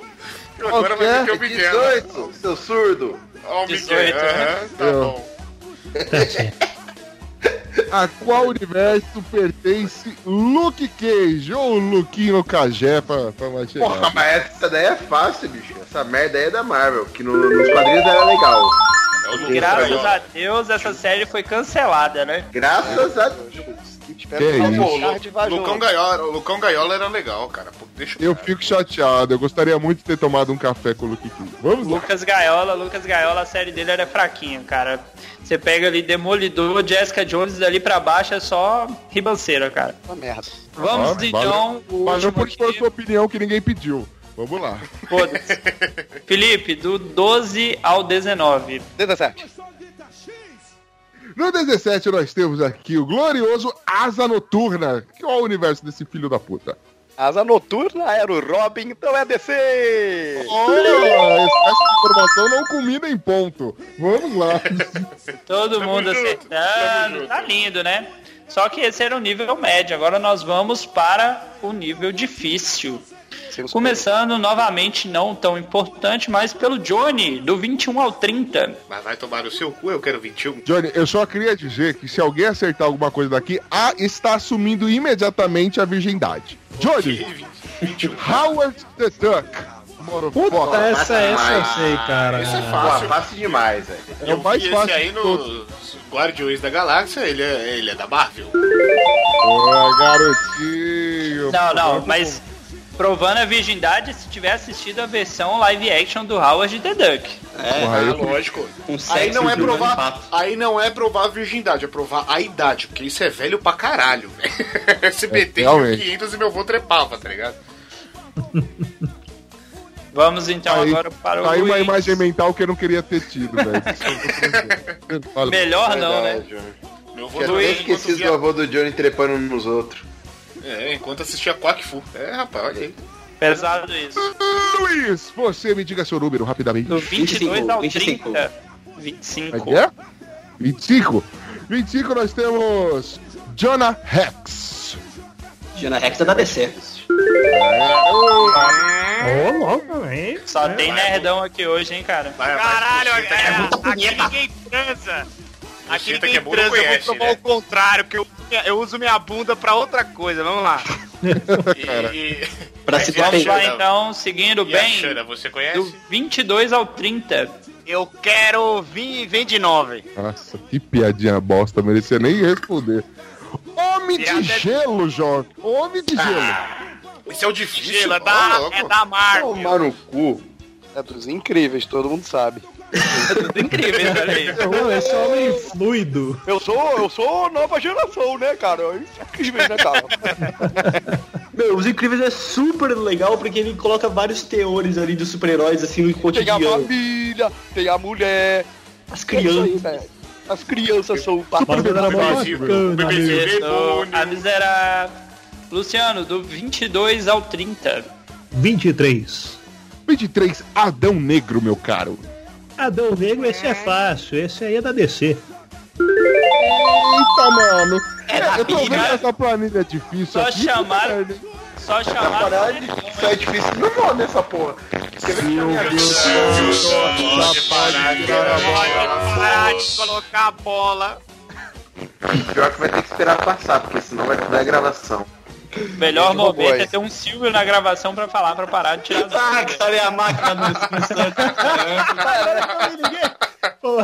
Agora vai ter que É o Miguel. 18, seu surdo. Ó, o 18, Miguel. né? Tá Eu. bom. A qual universo pertence Luke Cage ou Luquinho Cagé pra, pra mais chegar? Porra, mas essa daí é fácil, bicho. Essa merda aí é da Marvel, que no- nos quadrinhos era legal. É Graças a Deus essa série foi cancelada, né? Graças a Deus. Que Não, isso? pô, Lu- Lucão Gaiola, o Lucão Gaiola era legal, cara. Pô, deixa Eu fico chateado. Eu gostaria muito de ter tomado um café com o Luke Cage. Vamos lá. Lucas Gaiola, Lucas Gaiola, a série dele era fraquinha, cara. Você pega ali Demolidor, Jessica Jones dali pra baixo é só ribanceira, cara. Uma merda. Vamos Ah, então, pode pôr aqui. sua opinião que ninguém pediu. Vamos lá. Foda-se. Felipe, do 12 ao 19. 17. No 17 nós temos aqui o glorioso Asa Noturna. Qual é o universo desse filho da puta? Asa Noturna era o Robin, então é DC! Olha, essa informação não culmina em ponto. Vamos lá. Todo mundo junto, acertando. tamo Tá lindo, né? Só que esse era o nível médio. Agora nós vamos para o nível difícil. Começando novamente, não tão importante, mas pelo Johnny, do 21 ao 30. Mas vai tomar o seu cu, eu quero 21. Johnny, eu só queria dizer que se alguém acertar alguma coisa daqui, A está assumindo imediatamente a virgindade. Johnny, 21. Howard the Duck. Puta, Motherfucker. essa, essa eu sei, cara. Isso é Pô, fácil. fácil demais, velho. É o mais fácil esse aí no Guardiões da Galáxia, ele é, ele é da Marvel. Ô, garotinho. Não, não, mas provando a virgindade se tiver assistido a versão live action do Howard the Duck. É, Porra, eu- lógico. um Aí não é provar, aí não é provar a virgindade, é provar a idade, porque isso é velho pra caralho, velho. SBT É, em realmente. 500 e meu avô trepava, tá ligado? Vamos então Aí- agora para o Tá aí uma Luiz. imagem mental que eu não queria ter tido, velho. Olha, Melhor não, né? Verdade, Johnny. Meu avô enquanto esquecido via- do avô do Johnny trepando nos outros. É, enquanto assistia Quack Fu. É, rapaz, olha aí. Pesado isso. Luiz, você me diga seu número rapidamente. Do 22 ao 25. 30. Como é 25. que é? 25. 25 nós temos Jonah Rex. Diana Rex é da DC. Ô, louco, hein? Só É, tem nerdão aqui hoje, hein, cara. Vai, vai, Caralho, Buceta, é, é aqui ninguém transa. Aqui ninguém é não transa, eu vou provar né? o contrário, porque eu, eu uso minha bunda pra outra coisa. Vamos lá. E. Pra se Vamos lá Xana? então, seguindo E a bem. Xana, você conhece? Do 22 ao 30. Eu quero vir, vem de nove. Nossa, que piadinha bosta, merecia nem responder. Homem de gelo, Jorge. Homem de gelo. Esse é o difícil, Gelo, é da, é da Marvel. Tomar no cu. É dos incríveis, todo mundo sabe. É tudo incrível, olha aí. Não, esse homem é fluido. Eu sou, eu sou nova geração, né, cara? Isso é incrível, né, cara? Meu, Os Incríveis é super legal porque ele coloca vários teores ali dos super-heróis assim no Tem a cotidiano. família, tem a mulher. As É crianças. velho. As crianças são amigo. Então, a miserável. Luciano, do 22 ao 30. 23. 23, Adão Negro, meu caro. Adão Negro, esse é fácil. Esse aí é da DC. Eita, mano. É eu tô vendo essa planilha difícil Só aqui. chamar- puta merda. Só chamar. Isso é difícil no nome essa porra. Você vê que a minha Pode parar de colocar a bola. Pior que vai ter que esperar passar, porque senão vai dar gravação. Melhor Gente, momento é ter um Silvio na gravação pra falar pra parar de tirar Ah, cara, é a máquina do Ô,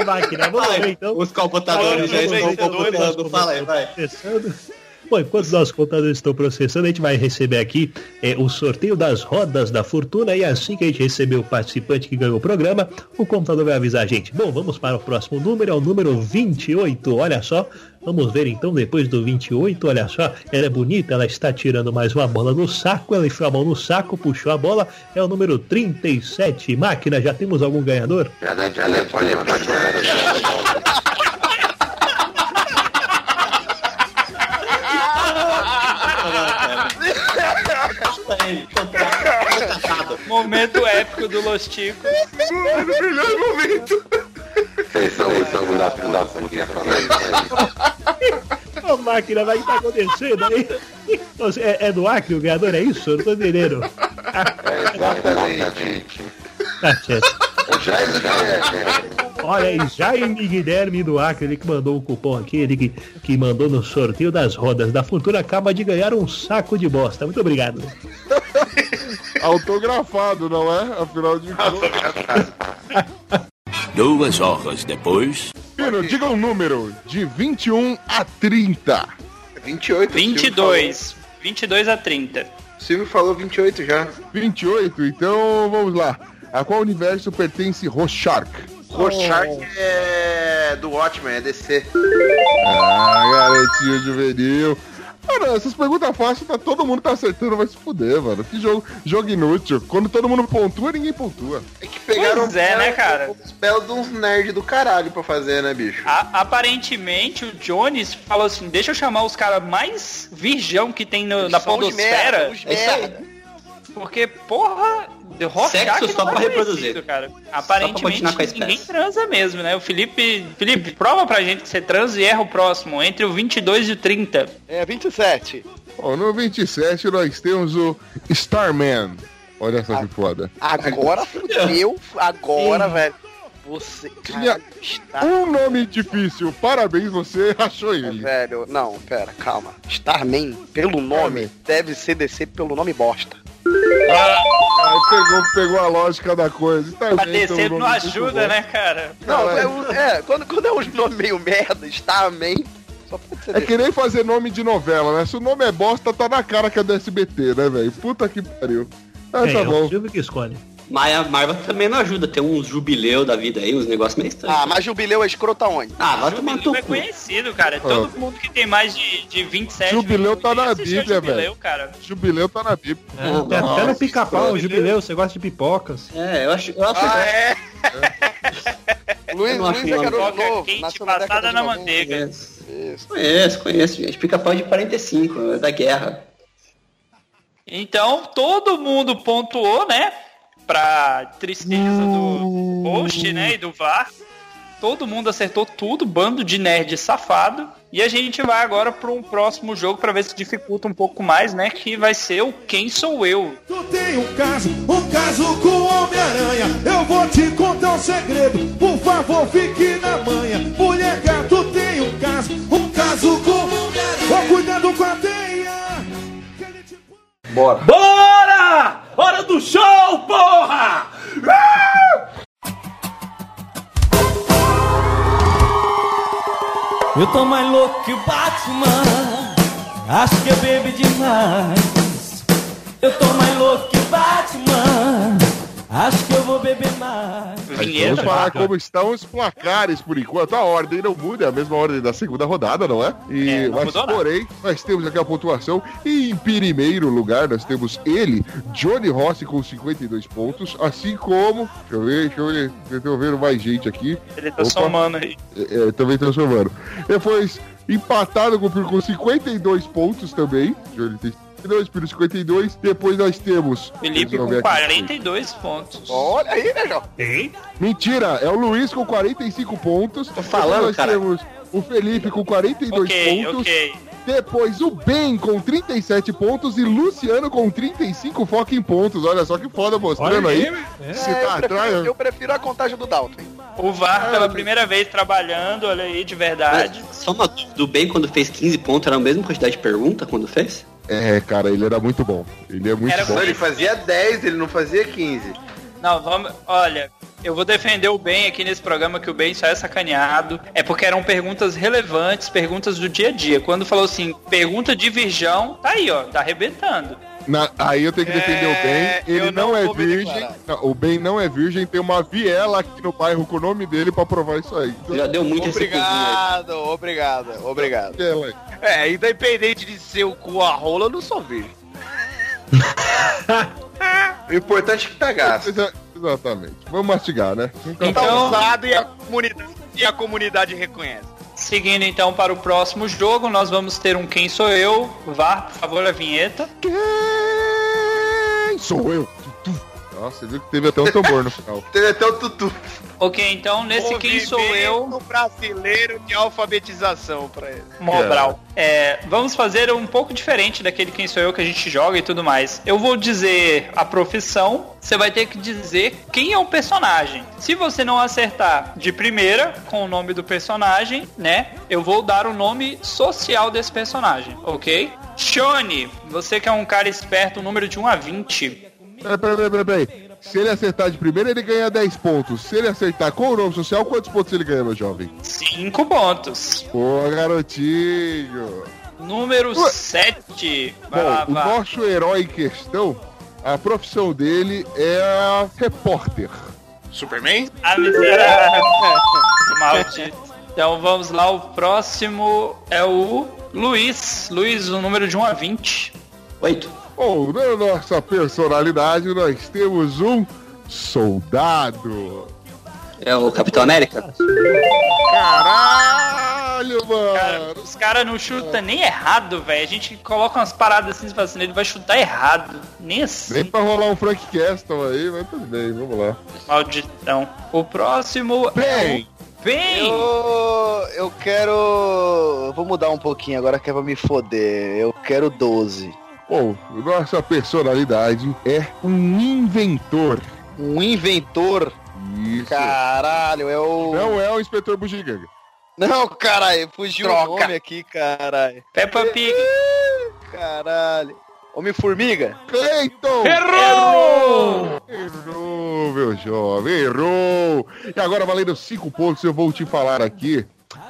ô, máquina, vamos então. Os computadores já estão computando. Fala aí, vai. Bom, enquanto os nossos computadores estão processando, a gente vai receber aqui é, o sorteio das rodas da fortuna e assim que a gente receber o participante que ganhou o programa, o computador vai avisar a gente. Bom, vamos para o próximo número, é o número 28, olha só. Vamos ver então depois do 28, olha só, ela é bonita, ela está tirando mais uma bola no saco, ela enfiou a mão no saco, puxou a bola, é o número 37. Máquina, já temos algum ganhador? Pode. Momento épico do Los Ticos. Melhor momento. Vocês são, vocês são da da puta. Ô máquina, vai que tá acontecendo aí? Você- É, é do Acre o ganhador, é isso? Eu não tô entendendo. É exatamente. Tá certo. Olha aí, Jaime Guilherme do Acre, ele que mandou o cupom aqui, ele que, que mandou no sorteio das rodas da fortuna, acaba de ganhar um saco de bosta. Muito obrigado. Autografado, não é? Afinal de contas. Duas horas depois. Pino, diga um número de 21 a 30. 28. 22. 22 a 30. O Silvio falou 28 já. 28, então vamos lá. A qual universo pertence Rorschach? Rorschach é do Watchmen, é DC. Ah, garotinho juvenil. Mano, essas perguntas fáceis, tá, todo mundo tá acertando, vai se fuder, mano. Que jogo, jogo inútil. Quando todo mundo pontua, ninguém pontua. É que pegaram Pois é, né, cara? os belos de uns nerds do caralho pra fazer, né, bicho? A- aparentemente o Jones falou assim: deixa eu chamar os caras mais virgão que tem no- na podosfera. merda, os merda. Porque, porra, de Rorschach Sexo não só é pra reproduzir. Cara. Aparentemente com a espécie. ninguém transa mesmo, né? O Felipe. Felipe, prova pra gente que você transa e erra o próximo, entre o 22 e o 30. É 27. Ó, no 27 nós temos o Starman. Olha só que foda. Agora fudeu. Agora, velho. Você. Tinha um nome difícil. Parabéns, você achou É, ele. velho, não, pera, calma. Starman, pelo nome, deve ser descer pelo nome bosta. Aí pegou, pegou a lógica da coisa. Starman, Pra tem um descer não ajuda, né, cara? Não, Não, é- é, é, quando, quando é um nome meio merda, Starman, É que nem fazer nome de novela, né? Se o nome é bosta, tá na cara que é do SBT, né, velho? Puta que pariu. Ah, é, tá é bom. o Silvio que escolhe. Mas a Marvel também não ajuda. Tem uns jubileu da vida aí, uns negócios meio estranhos. Ah, mas Jubileu é escrota onde? Ah, vai tomar Jubileu no é conhecido, cara. Todo mundo que tem mais de, de 27 Jubileu tá na Bíblia, Jubileu, velho. cara. Jubileu tá na Bíblia. É, não, até no pica-pau, escroto. jubileu, você gosta de pipocas. É, eu acho, eu acho Ah, é? Luiz, não acho Luiz é garoto Pipoca novo. quente passada na 90. manteiga. Conheço. Isso. Conheço, conheço, gente. Pica-pau de 45, é da guerra. Então, todo mundo pontuou, né? Pra tristeza do host, né? E do VAR. Todo mundo acertou tudo, bando de nerd safado. E a gente vai agora para um próximo jogo para ver se dificulta um pouco mais, né? Que vai ser o Quem Sou Eu. Tu tem um caso, um caso com o Homem-Aranha. Eu vou te contar um segredo, por favor, fique na manha. Mulher gato tem um caso, um caso com o Homem-Aranha. Vou cuidando com a teia. Te- Bora! Hora do show, porra! Eu tô mais louco que o Batman. Acho que eu bebi demais. Eu tô mais louco que o Batman. Acho que eu vou beber mais. Mas vamos falar como estão os placares por enquanto. A ordem não muda, é a mesma ordem da segunda rodada, não é? E, É, não mas, mudou nada. porém, nós temos aqui a pontuação. E em primeiro lugar, nós temos ele, Johnny Rossi, com 52 pontos. Assim como. Deixa eu ver, deixa eu ver. Eu tô vendo mais gente aqui. Ele tá Opa. somando aí. É, é, também transformando. Depois, empatado com com 52 pontos também. Johnny tem 52, Piro 52. Depois nós temos. Felipe eu com ver aqui. 42 pontos. Olha aí, né, João? Mentira, é o Luiz com 45 pontos. Tô falando, nós cara. temos o Felipe com 42 Ok, pontos. ok. Depois o Ben com 37 pontos e Luciano com 35 fucking pontos. Olha só que foda mostrando aí, aí. velho. É. Se É, tá eu, atrás. prefiro, eu prefiro a contagem do Dalton. hein? O VAR pela primeira vez trabalhando, olha aí, de verdade. Mas, só uma do bem quando fez 15 pontos, era a mesma quantidade de pergunta quando fez? É, cara, ele era muito bom. Ele é muito Era bom. Não, ele fazia 10, ele não fazia 15. Não, vamos. Olha, eu vou defender o bem aqui nesse programa, que o bem só é sacaneado. É porque eram perguntas relevantes, perguntas do dia a dia. Quando falou assim, pergunta de virgão, tá aí, ó, tá arrebentando. Na- aí eu tenho que defender É, o Ben. Ele não, não é virgem. Não, o Ben não é virgem. Tem uma viela aqui no bairro com o nome dele pra provar isso aí. Então, Já deu muito esse Obrigado, obrigado, obrigado. viela. É, independente de ser o cu a rola, eu não sou virgem. O importante é que tá gasto. Exa- Exatamente. Vamos mastigar, né? Nunca Então- Tá usado e a comunidade, e a comunidade reconhece. Seguindo então para o próximo jogo, nós vamos ter um Quem Sou Eu. VAR, por favor, a vinheta. Quem sou eu? Nossa, você viu que teve até um tambor no final. Teve até o tutu. Ok, então nesse Quem Sou Eu. Brasileiro de alfabetização pra ele. Mobral. É, vamos fazer um pouco diferente daquele Quem Sou Eu que a gente joga e tudo mais. Eu vou dizer a profissão, você vai ter que dizer quem é o personagem. Se você não acertar de primeira com o nome do personagem, né? Eu vou dar o nome social desse personagem, ok? Shone, você que é um cara esperto, o número de 1 a 20. Peraí, peraí, peraí, peraí. Se ele acertar de primeira, ele ganha 10 pontos. Se ele acertar com o nome social, quantos pontos ele ganha, meu jovem? 5 pontos. Pô, garotinho. Número Ué. 7. Vai Bom, lá, o vai. nosso herói em questão, a profissão dele é repórter. Superman? Ah, miserável. Maldito. Então vamos lá, o próximo é o Luiz. Luiz, o número de 1 a 20. 8. Bom, na nossa personalidade, nós temos um soldado. É o Capitão América? Caralho, Cara, mano. os caras não chutam nem errado, velho. A gente coloca umas paradas assim e fala assim, ele vai chutar errado. Nem assim, Nem pra rolar um Frank Castle aí, mas tudo bem, vamos lá. malditão. O próximo Bem, é o Bem. Eu, eu quero. Vou mudar um pouquinho agora que é pra me foder. Eu quero 12. Bom, nossa personalidade é um inventor. Um inventor. Isso. Caralho, é o. Não é o inspetor bugiganga. Não, caralho, fugiu Troca. o nome aqui, caralho. Peppa Pig. Caralho. Homem-Formiga? Cleiton! Errou! Errou, meu jovem, errou! E agora, valendo cinco pontos, eu vou te falar aqui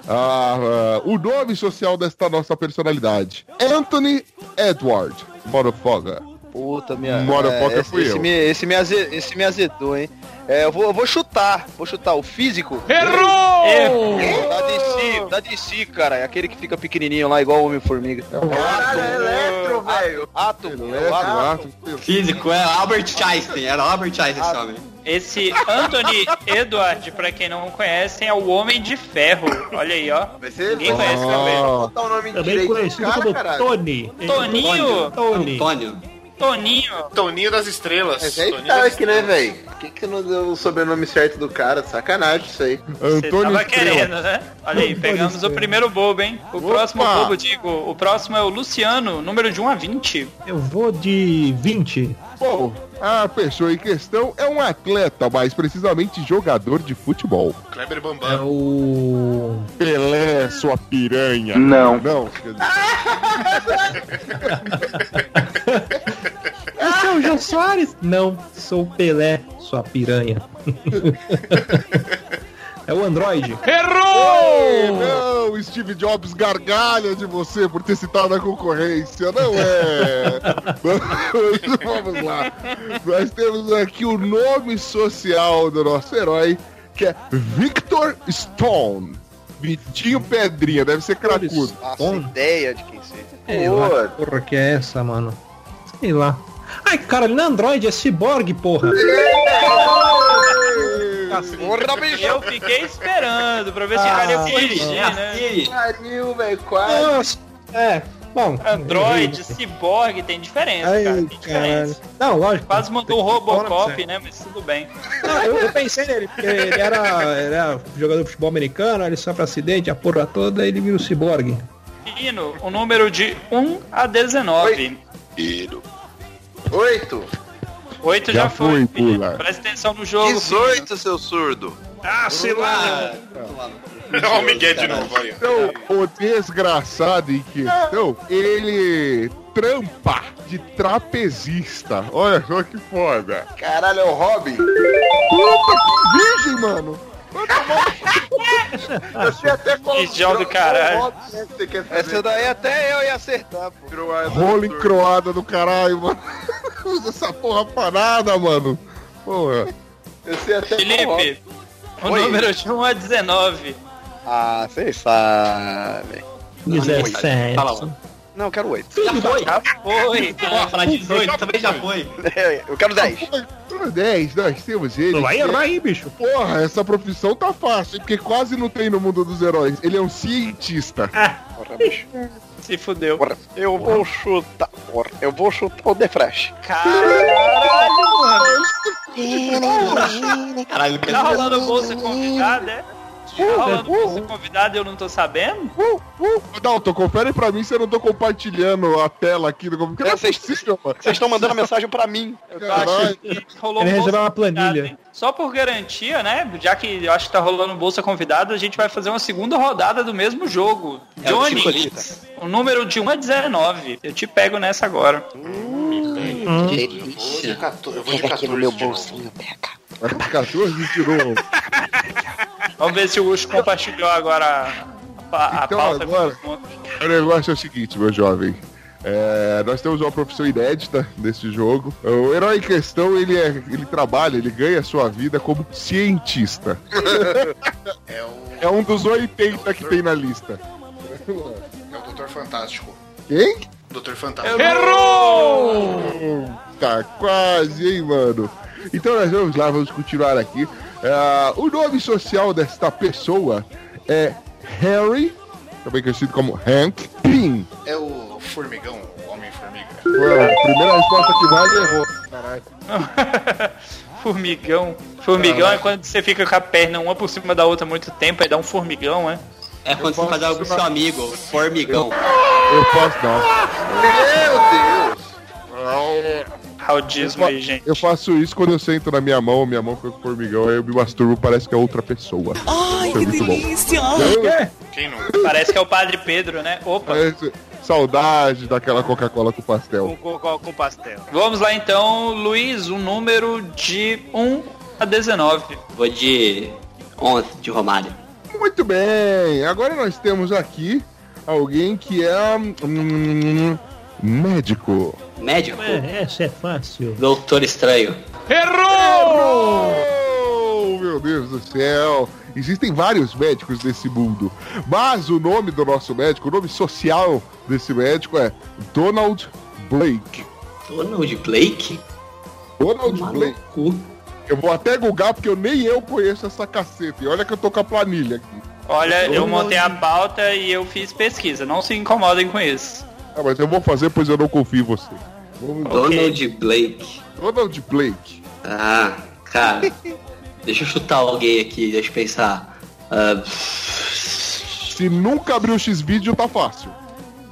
ah, ah, o nome social desta nossa personalidade. Anthony Edward Motherfucker. Puta, minha. Motherfucker esse, fui esse eu. Me, esse, me aze- esse me azedou, hein? É, eu vou, eu vou chutar. Vou chutar o físico. Errou! Da DC, da DC, cara. É aquele que fica pequenininho lá, igual o Homem-Formiga. É eletro, velho. Átomo. é o Eletro, átomo. ato, Físico, é Albert Einstein. Era Albert Einstein esse homem. Esse Anthony Edward, pra quem não conhece, é o Homem de Ferro. Olha aí, ó. Vai ser Ninguém conhece também. Botar o nome Também conhecido cara, como caralho. Tony. Toninho. Tony. Antônio. Toninho. Toninho das Estrelas. Mas aí Toninho tá aqui, né, velho? Por que, que não deu o sobrenome certo do cara? Sacanagem isso aí. Você Antônio tava Estrela. querendo, né? Olha aí, pegamos o primeiro bobo, hein? O Opa! próximo bobo, digo, o próximo é o Luciano, número de 1 a 20. Eu vou de 20. Bom, a pessoa em questão é um atleta, mais precisamente jogador de futebol. Kleber É Bambam. o. Pelé, sua piranha. Não. Não, quer dizer, Esse é o Jô Soares? Não, sou o Pelé, sua piranha. É o Android. Ei, não, Steve Jobs gargalha de você por ter citado a concorrência, não é? Vamos lá. Nós temos aqui o nome social do nosso herói, que é Victor Stone. Vitinho Pedrinha, deve ser cracudo. Nossa, Bom. ideia de quem seja. Sei lá, que porra que é essa, mano? Sei lá. Ai, cara, ele não é Android, é Cyborg, porra. Porra, bicho! Eu fiquei esperando pra ver se o cara ia corrigir, né? Pariu, velho, quase. Nossa, é. Bom. Android, Cyborg, tem diferença, Ai, cara. Tem diferença. Não, lógico. Quase mandou o Fora Robocop, né? Mas tudo bem. Não, eu, eu pensei nele, porque ele era, ele era jogador de futebol americano, ele sofre acidente, a porra toda, ele vira o ciborgue. Menino, o número de 1 a 19. Oito. 8 já, Já foi. foi. Presta atenção no jogo. 18, seu surdo. Ah, sei lá. Ó, o Miguel de novo aí. Então, o desgraçado em questão, ele trampa de trapezista. Olha só que foda. Caralho, é o Robin. Puta que virgem, mano. Eu sei até qual Que jogo do caralho. é. Essa daí até eu ia acertar, pô. Rola encroada do caralho, mano. Usa essa porra parada, mano. Porra. Eu sei até. Felipe, o Oi. número de 1 a 19. Ah, vocês sabem. 17. Fala. Não, eu quero oito. Já foi. Já foi. Ah, falar 18 também já foi. Eu quero dez. Número 10, nós temos ele. Não vai é- errar aí, bicho. Porra, essa profissão tá fácil, porque quase não tem no mundo dos heróis. Ele é um cientista. Porra, bicho. Se fudeu. Porra, eu vou chutar. Porra, eu vou chutar o The Flash. Caralho, mano. Caralho, Tá rolando bolsa convidada, é? Tá rolando bolsa convidada e eu não tô sabendo? Dalton, confere pra mim se eu não tô compartilhando a tela aqui do computador. É, vocês- Vocês estão mandando mensagem pra mim. Caralho. Rolou Ele bolsa recebeu uma planilha. hein? Só por garantia, né? Já que eu acho que tá rolando bolsa convidada, a gente vai fazer uma segunda rodada do mesmo jogo. É o Johnny, Chicolita. o número de 1 a 19. Eu te pego nessa agora. delícia. Eu vou de 14. de novo. Vai com 14 tirou. Vamos ver se o Ucho compartilhou agora a, a Então, pauta. agora- com os pontos. O negócio é o seguinte, meu jovem. É, nós temos uma profissão inédita desse jogo. O herói em questão, ele, é, ele trabalha, ele ganha a sua vida como cientista. É o, É um dos 80 que tem na lista. é o Doutor Fantástico. Quem? Doutor Fantástico. Tá quase, hein, mano? Então nós vamos lá, vamos continuar aqui. Ah, o nome social desta pessoa é Harry, também conhecido como Hank Pym. É o Formigão, o Homem-Formiga. Primeira resposta que vale errou. Caralho. Formigão. Formigão é quando você fica com a perna uma por cima da outra muito tempo, aí dá um formigão, é? É quando você faz algo com seu amigo, formigão. Eu posso não. Meu Deus. Raudismo aí, gente. Eu faço isso quando eu sento na minha mão, minha mão fica com formigão, aí eu me masturbo, parece que é outra pessoa. Ai, Isso é que bom. delícia! Quem não? Parece que é o Padre Pedro, né? Opa. Parece saudade daquela Coca-Cola com pastel. Com, com, com pastel. Vamos lá então, Luiz, um número de 1 a 19. Vou de 11 de Romário. Muito bem, agora nós temos aqui alguém que é hum, médico. Médico, É, essa é fácil. Doutor Estranho. Oh, meu Deus do céu! Existem vários médicos nesse mundo, mas o nome do nosso médico, o nome social desse médico é Donald Blake. Donald Blake? Donald Blake. Eu vou até googar porque eu nem eu conheço essa caceta. E olha que eu tô com a planilha aqui. Olha, eu montei a pauta e eu fiz pesquisa. Não se incomodem com isso. Ah, mas eu vou fazer, pois eu não confio em você. Donald Blake. Donald Blake. Ah, cara. deixa eu chutar alguém aqui, deixa eu pensar. Ah, Se nunca abriu o X-Vídeo, tá fácil.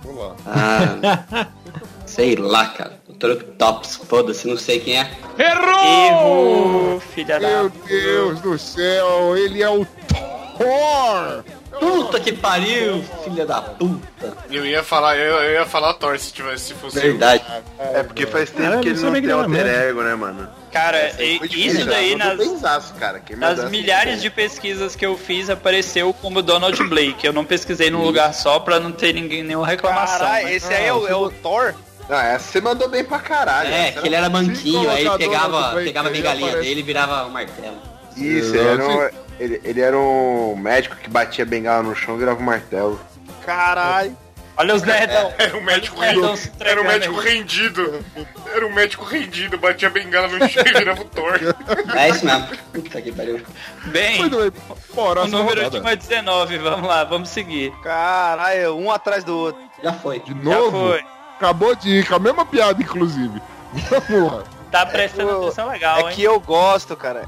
Vamos lá. ah, sei lá, cara. Doutor Octopus, foda-se, não sei quem é. Erro, filha da. Meu Deus do céu, ele é o Thor! É Puta que pariu, filha da puta. Eu ia falar, eu, eu ia falar Thor se tivesse, se fosse. Verdade. É porque faz tempo Caralho, que eu ele não tem alter ego, né, mano? Cara, e- difícil, isso daí eu nas, benzaço, cara. Nas dá- milhares de pesquisas que eu fiz apareceu como Donald Blake. Eu não pesquisei num lugar só pra não ter ninguém nenhuma reclamação. Caralho, né? esse aí é o, é o Thor? Não, essa você mandou bem pra caralho. É, essa que ele era manquinho, aí pegava, pegava a bengalinha aparece. dele e virava um martelo. Isso, ele era, um, ele, ele era um médico que batia bengala no chão e virava um martelo. Caralho. Olha os nerdão. Era um médico rendido. Era um médico rendido. Era um médico rendido, batia a bengala no chão e virava o Thor. É isso mesmo. Puta que pariu. Bem, bem. o número rodada. de uma 19, vamos lá, vamos seguir. Caralho, um atrás do outro. Já foi. De Já novo? foi. Acabou de ir com a mesma piada, inclusive. Vamos lá. Tá prestando eu- atenção legal, é hein? que eu gosto, cara.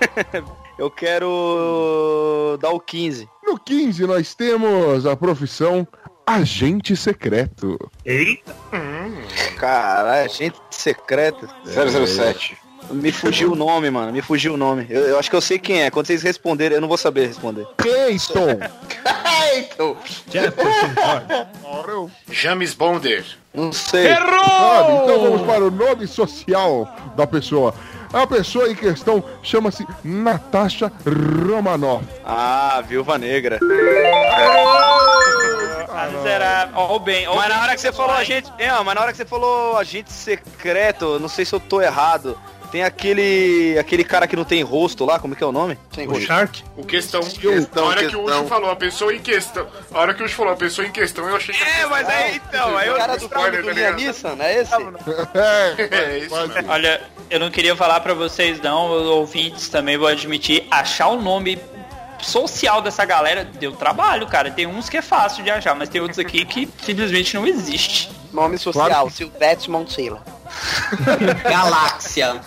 eu quero dar o 15. No 15 nós temos a profissão agente secreto. Eita! Caralho, gente secreta. 007. Me fugiu o nome, mano. Me fugiu o nome. Eu, eu acho que eu sei quem é. Quando vocês responderem, eu não vou saber responder. Clayton. então. Jefferson James Bonder. Não sei. Sabe? Então vamos para o nome social da pessoa. A pessoa em questão chama-se Natasha Romanoff. Ah, Viúva Negra. Ah, miserável. Ó o bem, ó Mas na hora que você falou agente. É, mas na hora que você falou agente secreto, não sei se eu tô errado. Tem aquele. aquele cara que não tem rosto lá, como é que é o nome? Sem O rosto. Shark? O questão. Questão, a hora que o questão. Ucho falou, a pessoa em questão. A hora que o Ucho falou, a pessoa em questão, eu achei que. É, mas aí então, aí O eu. cara do filme spoiler, do tá Liam? Neeson, não é esse? É, isso quase. mesmo. Olha, eu não queria falar pra vocês não, ouvintes também vou admitir, achar o nome social dessa galera deu trabalho, cara. Tem uns que é fácil de achar, mas tem outros aqui que simplesmente não existe. Nome social, Claro Monteila. Galáxia.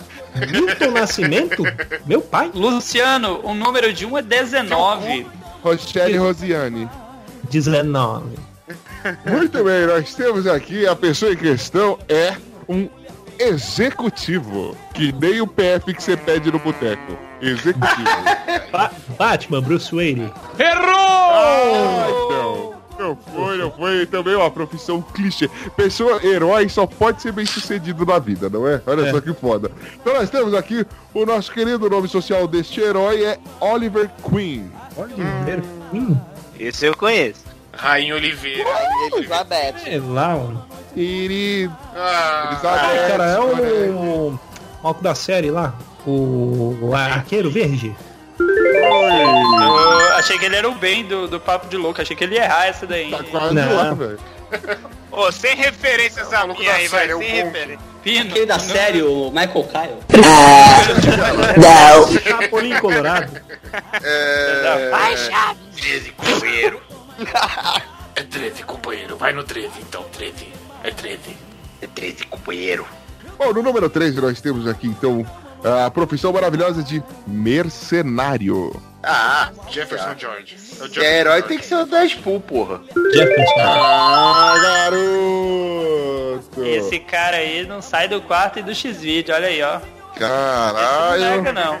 Milton Nascimento? Meu pai? Luciano, o número de um é 19. Rochelle Rosiane. 19. Muito bem, nós temos aqui a pessoa em questão é um executivo. Que nem o PF que você pede no boteco. Executivo. Ba- Batman, Bruce Wayne. Ah, então. Não foi, não foi. Também uma profissão clichê. Pessoa, herói só pode ser bem sucedido na vida, não é? Olha só que foda. Então nós temos aqui o nosso querido nome social deste herói é Oliver Queen. Oliver Queen? Esse eu conheço. Rainha Oliveira. Elizabeth. É lá, mano. Querido. Ah, Elizabeth, Cara, é aí. o. Malco da série lá. O. o Arqueiro Verde. Eu achei que ele era o bem do, do papo de louco, achei que ele ia errar essa daí. Tá quase Não. lá, velho. Ô, sem referências a maluco minha da aí, vai, série, é sem referência. Pino, Aquele da série, o Michael Kyle. Chapolin Colorado. Vai, Chaves. 13, companheiro. É 13, companheiro. Vai no 13, então, 13. É 13. É 13, companheiro. Bom, no número 3 nós temos aqui então a profissão maravilhosa de mercenário. Ah, Jefferson George. É Jefferson é herói George. tem que ser o Deadpool, porra. Jefferson. Ah, garoto! esse cara aí não sai do quarto e do X-Video, olha aí, ó. Esse não Caralho! nega, não.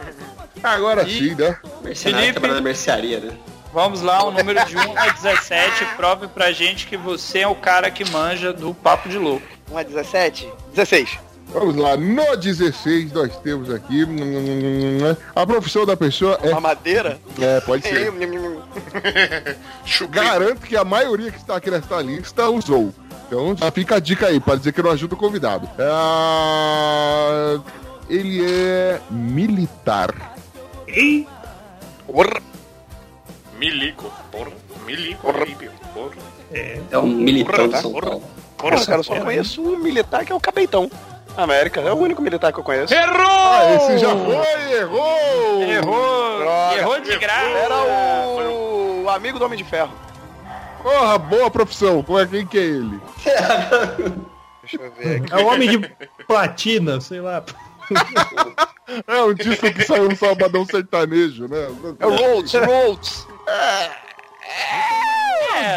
Agora E- sim, né? Mercenário Felipe. trabalhando na mercearia, né? Vamos lá, o número de 1 a 17, prove pra gente que você é o cara que manja do papo de louco. 1 a 17? 16. Vamos lá, no 16 nós temos aqui. A profissão da pessoa é. Uma madeira? É, pode ser. Garanto que a maioria que está aqui nesta lista usou. Então já fica a dica aí, para dizer que não ajuda o convidado. Ah, ele é militar. Porra. Milico. Porra. Milico. horrível. Porra. É um militão de Porra, São porra. Paulo. Porra, cara, eu só conheço o militar que é o Capeitão. América, é o único militar que eu conheço. Ah, esse já foi, errou! Errou! Droga. Errou de graça! Era o... o amigo do Homem de Ferro. Porra, boa profissão. Como é quem que é ele? Deixa eu ver aqui. É o homem de platina, sei lá. É um disco que saiu no Sabadão Sertanejo, né? É o Rhodes, Rhodes. É.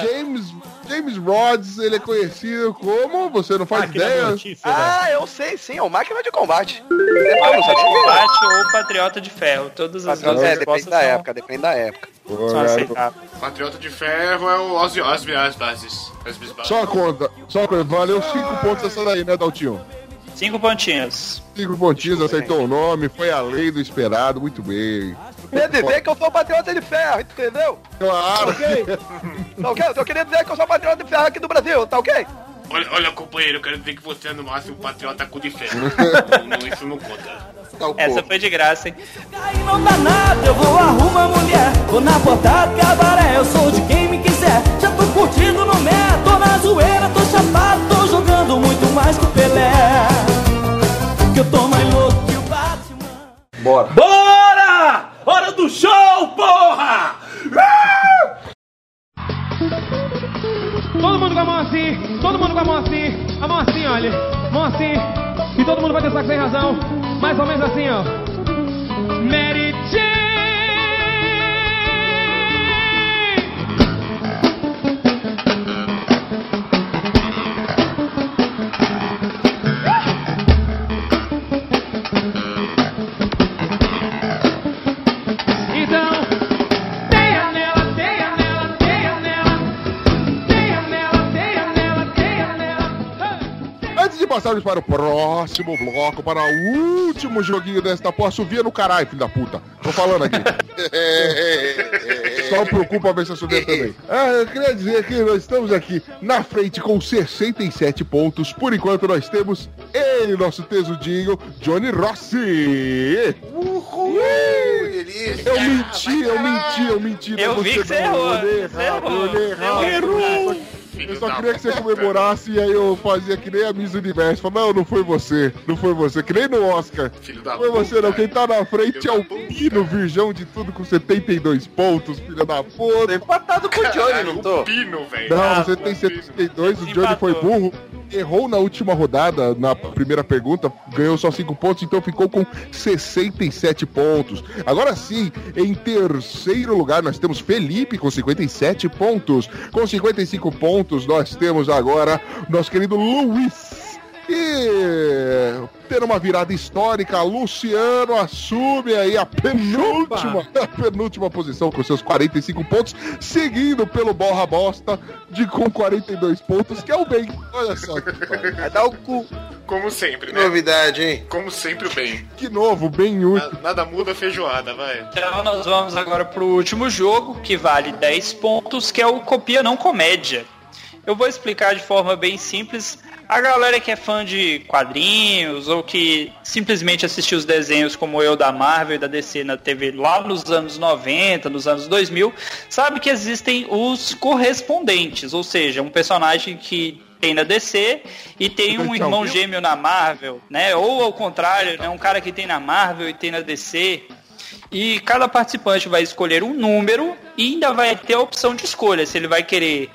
James, James Rhodes, ele é conhecido como, você não faz Máquina ideia? mortífera. Ah, eu sei, sim, é o máquina de combate. É, Patriota de combate ou patriota de ferro. Todas as duas É, depende da são... época, depende da época. Patriota de Ferro é o Ozzy Osbourne. as bases. As bases. Só a conta, só a conta. Valeu cinco pontos essa daí, né, Daltinho? Cinco pontinhos. Cinco pontinhos, aceitou o nome, foi além do esperado, muito bem. Quer dizer que eu sou patriota de ferro, entendeu? Claro. Tá ok? Eu tô querendo dizer que eu sou patriota de ferro aqui do Brasil, tá ok? Olha, olha, companheiro, eu quero dizer que você é no máximo patriota cu de ferro. não, não, isso não conta. Essa foi de graça, hein? Não dá nada, eu vou arrumar mulher Vou na portada cabaré, eu sou de quem me quiser Já tô curtindo no mé, tô na zoeira, tô chapado Tô jogando muito mais que o Pelé Que eu tô mais louco que o Batman Bora. Bora! Hora do show, porra! Todo mundo com a mão assim, todo mundo com a mão assim, a mão assim, olha, mão assim, e todo mundo vai dançar sem razão, mais ou menos assim, ó. Mary Jane! Passarmos para o próximo bloco, para o último joguinho desta porra, subia no caralho, filho da puta. Tô falando aqui. Só preocupa ver se eu subir também. Ah, eu queria dizer que nós estamos aqui na frente com 67 pontos. Por enquanto nós temos ele, nosso tesudinho, Johnny Rossi. Uhul! Eu menti, eu menti, eu menti. Eu vi que você errou, você errado, eu errou, errou. Eu só queria que você comemorasse e aí eu fazia que nem a Miss Universo. Falei, não, não foi você, não foi você, que nem no Oscar. Filho da Não foi você não, quem tá na frente é o Pino, virgão de tudo com 72 pontos, filha da puta. Empatado com o Johnny, não tô? Pino, velho. Não, você tem 72, o Johnny foi burro. Errou na última rodada, na primeira pergunta, ganhou só 5 pontos, então ficou com 67 pontos. Agora sim, em terceiro lugar, nós temos Felipe com 57 pontos. Com 55 pontos, nós temos agora nosso querido Luiz. E tendo uma virada histórica, Luciano assume aí a penúltima, a penúltima posição com seus 45 pontos, seguindo pelo Borra Bosta de com 42 pontos, que é o bem. Olha só que, Vai dar o cu. Como sempre, né? Novidade, hein? Como sempre o bem. que novo, bem útil. Na- Nada muda a feijoada, vai. Então nós vamos agora pro último jogo, que vale 10 pontos, que é o Copia Não Comédia. Eu vou explicar de forma bem simples. A galera que é fã de quadrinhos ou que simplesmente assistiu os desenhos como eu da Marvel e da DC na TV lá nos anos 90, nos anos 2000, sabe que existem os correspondentes, ou seja, um personagem que tem na DC e tem um irmão gêmeo na Marvel, né? Ou ao contrário, né? um cara que tem na Marvel e tem na DC. E cada participante vai escolher um número e ainda vai ter a opção de escolha, se ele vai querer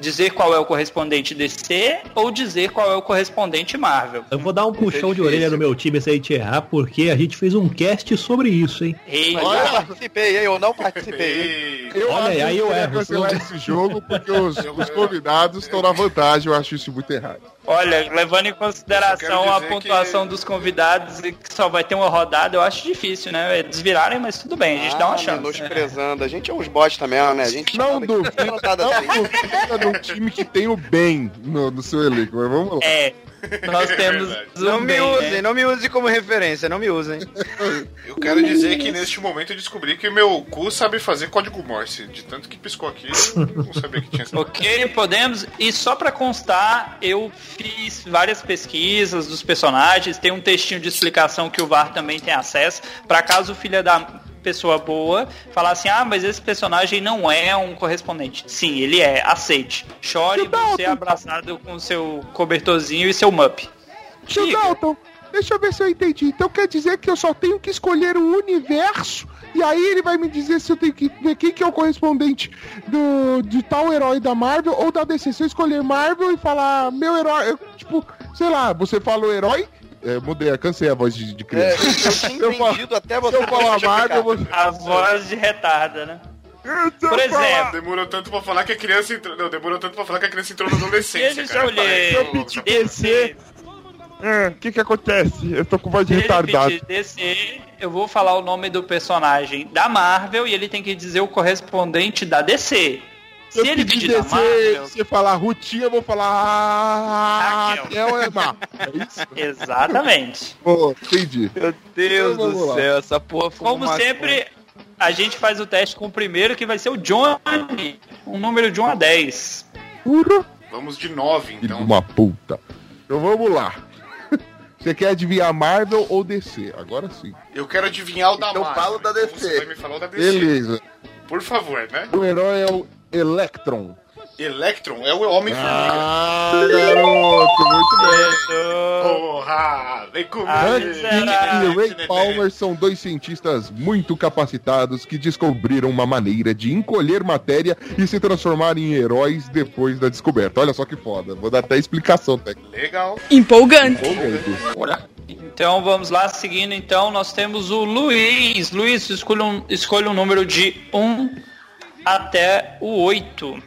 dizer qual é o correspondente DC ou dizer qual é o correspondente Marvel. Eu vou dar um puxão de orelha no meu time se a gente errar, porque a gente fez um cast sobre isso, hein? Eita. Mas eu participei, hein? Eu não participei. Ei, Eu Olha acho aí, que eu deveria erro, cancelar esse jogo porque os, os convidados estão na vantagem. Eu acho isso muito errado. Olha, levando em consideração a pontuação dizer dos convidados e que só vai ter uma rodada, eu acho difícil, né? Eles virarem, mas tudo bem, a gente dá uma Ah, chance. menosprezando. A gente é uns bosta mesmo, né? A gente Não que tem rodada não assim. duvida de um time que tem o bem no, no seu elenco, mas vamos lá. É, nós temos verdade. um Não me bem, usem, né? não me usem como referência, não me usem. Eu quero dizer que neste momento eu descobri que meu cu sabe fazer código Morse. De tanto que piscou aqui, eu não sabia que tinha essa. Ok, podemos. E só pra constar, eu fiz várias pesquisas dos personagens, tem um textinho de explicação que o VAR também tem acesso, pra caso o filho da pessoa boa falar assim, ah, mas esse personagem não é um correspondente. Sim, ele é, aceite. Chore você abraçado com seu cobertorzinho e seu mup. Tio Diga. Dalton, deixa eu ver se eu entendi. Então quer dizer que eu só tenho que escolher o universo e aí ele vai me dizer se eu tenho que ver quem que é o correspondente do, de tal herói da Marvel ou da DC. Se eu escolher Marvel e falar meu herói, eu, tipo, sei lá, você fala o herói. É, mudei, cansei a voz de, de É, criança. eu tinha Eu falo- entendido até Se você. eu falar explicar. Marvel, você... A voz de retarda, né? Por exemplo, Demorou tanto pra falar que a criança entrou. Não, demorou tanto pra falar que a criança entrou na adolescência. Deixa cara. eu ler. Parei, ô, DC, O que que acontece? Eu tô com voz de retardado. eu vou falar o nome do personagem da Marvel e ele tem que dizer o correspondente da DC. Se Eu ele pedi pedir da descer, você falar Rutinha, eu vou falar ah, Raquel é má. É isso? exatamente. Pô, entendi. Meu Deus Então, do lá. céu, essa porra foi Como uma sempre, a gente faz o teste com o primeiro, que vai ser o Johnny. Um número de 1 a 10. Vamos de 9, Filho de então. uma puta. Então vamos lá. Você quer adivinhar Marvel ou DC? Agora sim. Eu quero adivinhar o da Então Marvel. fala o da DC. Você vai me falar o da DC. Beleza. Por favor, né? O herói é o Electron. Electron é o Homem-Formiga. Ah, garoto, muito bem. Porra! Vem comigo! Será? e Ray Palmer são dois cientistas muito capacitados que descobriram uma maneira de encolher matéria e se transformar em heróis depois da descoberta. Olha só que foda. Vou dar até explicação técnica. Legal. Empolgante. Olha. Então vamos lá, seguindo então, nós temos o Luiz. Luiz, escolha um, escolha um número de 1 até o 8.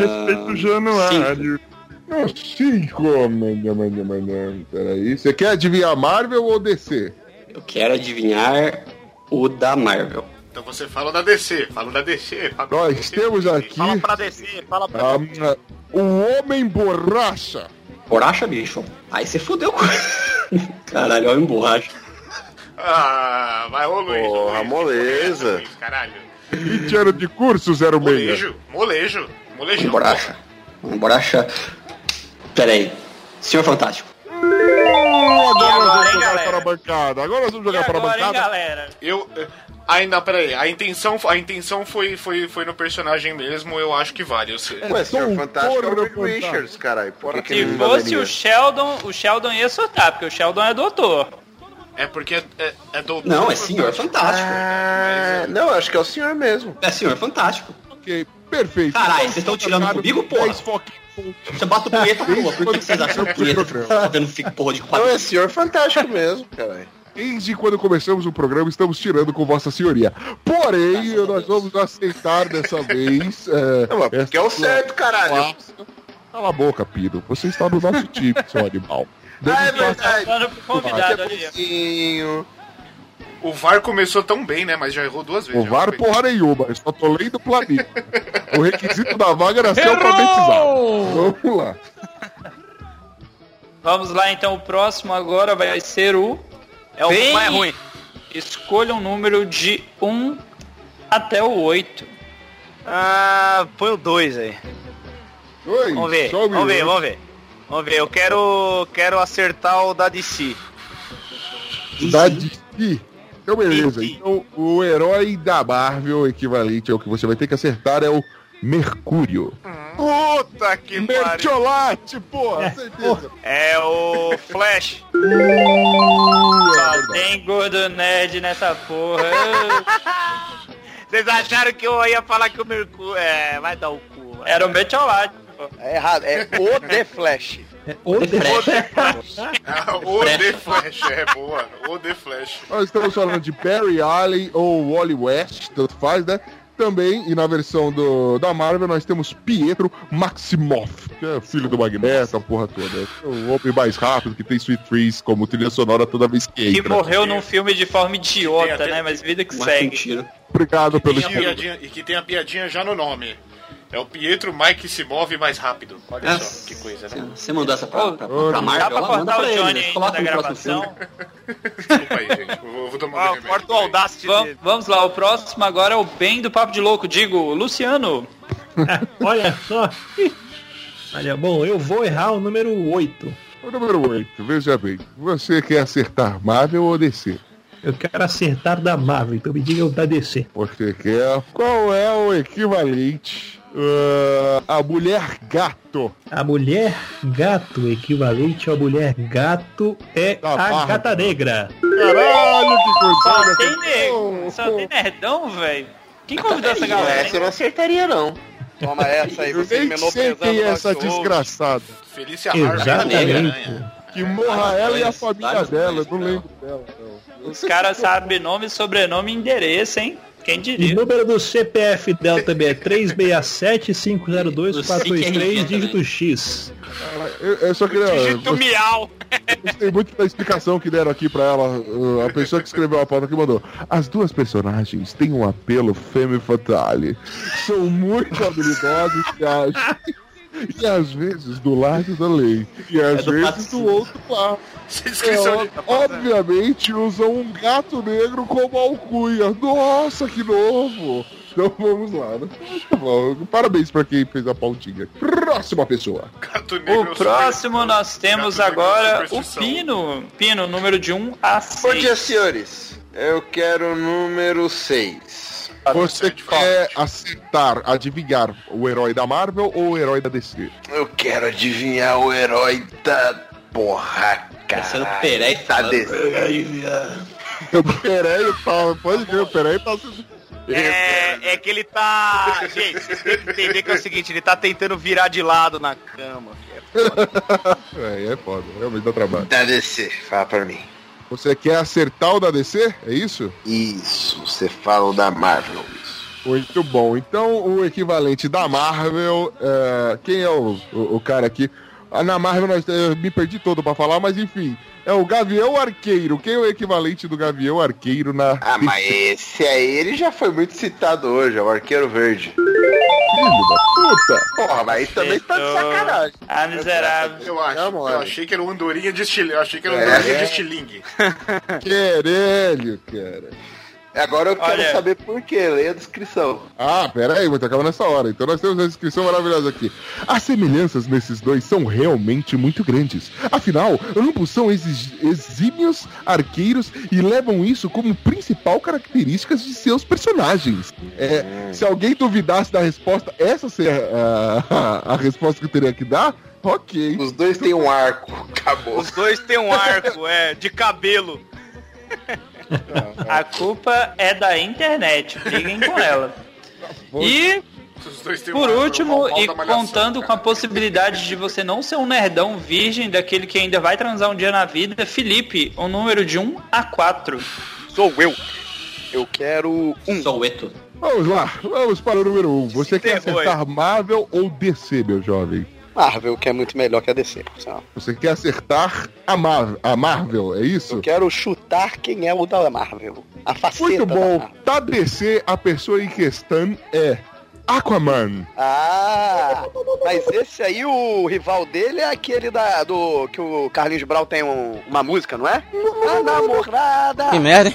Respeito o Januário. Não, cinco, amanhã, amanhã, amanhã. Peraí. Você quer adivinhar Marvel ou DC? Eu quero adivinhar o da Marvel. Então você fala da DC. Fala da DC. Fala Nós DC. temos aqui Fala pra descer, fala pra ah, o Homem Borracha. Borracha, bicho. Aí você fudeu com. Caralho, olha em borracha. Ah, vai, ô Luiz. Porra, Luiz. moleza. Luiz, Caralho. 20 anos de curso, 06. Molejo. Molejo. Molejão. Borracha. Borracha. Pera aí. Senhor Fantástico. Agora nós vamos jogar galera? para a bancada. Agora nós vamos jogar para a hein, bancada. galera? Eu. eh, Ainda, peraí, a intenção, a intenção foi, foi, foi no personagem mesmo, eu acho que vale. Eu sei. Ué, senhor Fantástico é o fantástico. Richards, caralho. Se fosse o Sheldon, o Sheldon ia soltar, porque o Sheldon é doutor. É porque é, é, é doutor. Não, é Senhor Fantástico. Ah, não, acho que é o senhor mesmo. É Senhor Fantástico. Ok, perfeito. Caralho, vocês estão tirando comigo, porra? 10 foquinhos. Você bate o punheta na rua. Por que vocês acham que punheta tá vendo fica porra de Não, quadro? é senhor Fantástico mesmo, caralho. Desde quando começamos o programa, estamos tirando com Vossa Senhoria. Porém, nós vamos aceitar dessa vez. É, Não, mas porque é o certo, caralho. Cala a boca, Piro. Você está no nosso time, seu animal. Ah, é verdade. Convidado. Pouquinho. O VAR começou tão bem, né? Mas já errou duas vezes. O VAR foi. porra nenhuma, eu só tô lendo o planilha. o requisito da vaga era ser alfabetizado. Vamos lá. Vamos lá, então, o próximo agora vai ser o... É o Bem- mais ruim. Escolha um número de 1 até o 8. Ah, põe o 2 aí. Oi, Vamos ver, vamos ver, vamos ver. Vamos ver, eu quero, quero acertar o da DC. Da DC. Então, beleza. DC. Então, o herói da Marvel, equivalente ao que você vai ter que acertar, é o Mercúrio. Puta que pariu. Mertiolate, porra, certeza. É o Flash. Só tem gordo nerd nessa porra. Vocês acharam que eu ia falar que o Mercúrio... É, vai dar o cu. Era o Metiolate, pô. É errado, é o The Flash. O Ah, o The Flash, é boa. O The Flash. Nós estamos falando de Barry Allen ou Wally West, tanto faz, né? Também, e na versão do, da Marvel, nós temos Pietro Maximoff, que é filho do Magneto, a porra toda. É o homem mais rápido que tem Sweet Trees como trilha sonora toda vez que Que entra. morreu num filme de forma idiota, né? Mas vida que Mas segue. Obrigado pelo Tem a piadinha, e que tem a piadinha já no nome. É o Pietro Mike se move mais rápido. Olha É. só, que coisa, né? Você mandou essa pra, pra, pra dá Marvel? Dá pra cortar o Johnny eles, ainda coloca da gravação. Desculpa aí, gente. Vou, vou tomar Ah, um remédio. corta o Audacity Vam- dele. vamos lá, o próximo agora é o bem do Papo de Louco. Digo, Luciano. Olha só. Olha, bom, eu vou errar o número 8. O número 8, veja bem. Você quer acertar Marvel ou DC? Eu quero acertar da Marvel, então me diga o da DC. Você quer. Qual é o equivalente ah, a mulher gato? A mulher gato, equivalente à mulher gato, é Da a Marvel. gata negra. Caralho, que coisa! Só tem nego, só tem nerdão, velho. Quem convidou essa galera? Essa eu não acertaria, não. Toma essa aí, Eu você nem menosprezando é essa desgraçada. Felícia Harvey. Exatamente. Que morra ela e a família vários dela, não lembro dela. não. Os caras sabem nome, sobrenome e endereço, hein? Quem diria? número do CPF dela também é 367-502-423, dígito X. Eu, eu só queria. Digito miau. Gostei muito da explicação que deram aqui pra ela. uh, A pessoa que escreveu a pauta que mandou. As duas personagens têm um apelo femme fatale. São muito habilidosos e agem. E às vezes do lado da lei. E às do vezes do outro lado. É, obviamente usam um gato negro como alcunha. Nossa, que novo! Então vamos lá. né? Tá bom. Parabéns pra quem fez a pautinha. Próxima pessoa. Gato negro. O próximo nós temos Gato negro agora o. Pino. Pino, número de 1 a Bom dia, 6. senhores. Eu quero o número 6. Você quer acertar, adivinhar o herói da Marvel ou o herói da DC? Eu quero adivinhar o herói da porra, cara. Peré Tá falando. desse. O Pereira tá. Pode ver, o Pereira tá. É, é que ele tá. Gente, você tem que entender que é o seguinte, ele tá tentando virar de lado na cama. É, é foda, realmente dá trabalho. Da DC, fala pra mim. Você quer acertar o da DC? É isso? Isso, você fala o da Marvel. Muito bom. Então, o equivalente da Marvel. é, quem é o, o, o cara aqui? Na Marvel nós, eu me perdi todo pra falar, mas enfim. É o Gavião Arqueiro. Quem é o equivalente do Gavião Arqueiro na. Ah, mas esse aí ele já foi muito citado hoje, é o Arqueiro Verde. Filho da puta! Porra, mas aí também tá de sacanagem. Ah, miserável. Eu acho. Não, eu achei que era o Andorinha de estilingue. Eu achei que era o É. Andorinha de estilingue. Querelho, cara. Agora eu quero Olha. saber por quê, leia a descrição. Ah, pera aí, mas acaba nessa hora. Então nós temos a descrição maravilhosa aqui. As semelhanças nesses dois são realmente muito grandes. Afinal, ambos são exi- exímios arqueiros e levam isso como principal características de seus personagens. É, se alguém duvidasse da resposta, essa seria a, a resposta que eu teria que dar? Ok. Os dois têm um arco, acabou. Os dois têm um arco, é, de cabelo. A culpa é da internet. Briguem com ela. E Por último, e contando com a possibilidade de você não ser um nerdão virgem daquele que ainda vai transar um dia na vida, Felipe, o número de 1 a 4. Sou eu. Eu quero um. Soueto. Vamos lá, vamos para o número 1. Um. Você quer acertar Marvel ou DC, meu jovem? Marvel, que é muito melhor que a DC, por sinal. Você quer acertar a, Mar a Marvel, é isso? Eu quero chutar quem é o da Marvel. A faceta Muito da bom. Marvel. Da DC, a pessoa em questão é Aquaman. Ah, mas esse aí, o rival dele é aquele da, do que o Carlinhos Brau tem um- uma música, não é? A namorada. Que merda?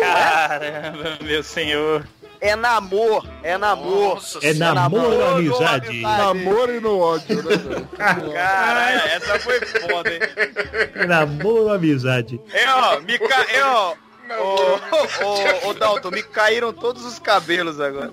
Caramba, meu senhor. É namor, é namor. Nossa É namoro ou amizade? Namoro e no ódio, né, velho? Caralho, essa foi foda, hein? Namoro ou amizade? É, ó, me ca... é, ó. Ô, ô, ô, Dalton, me caíram todos os cabelos agora.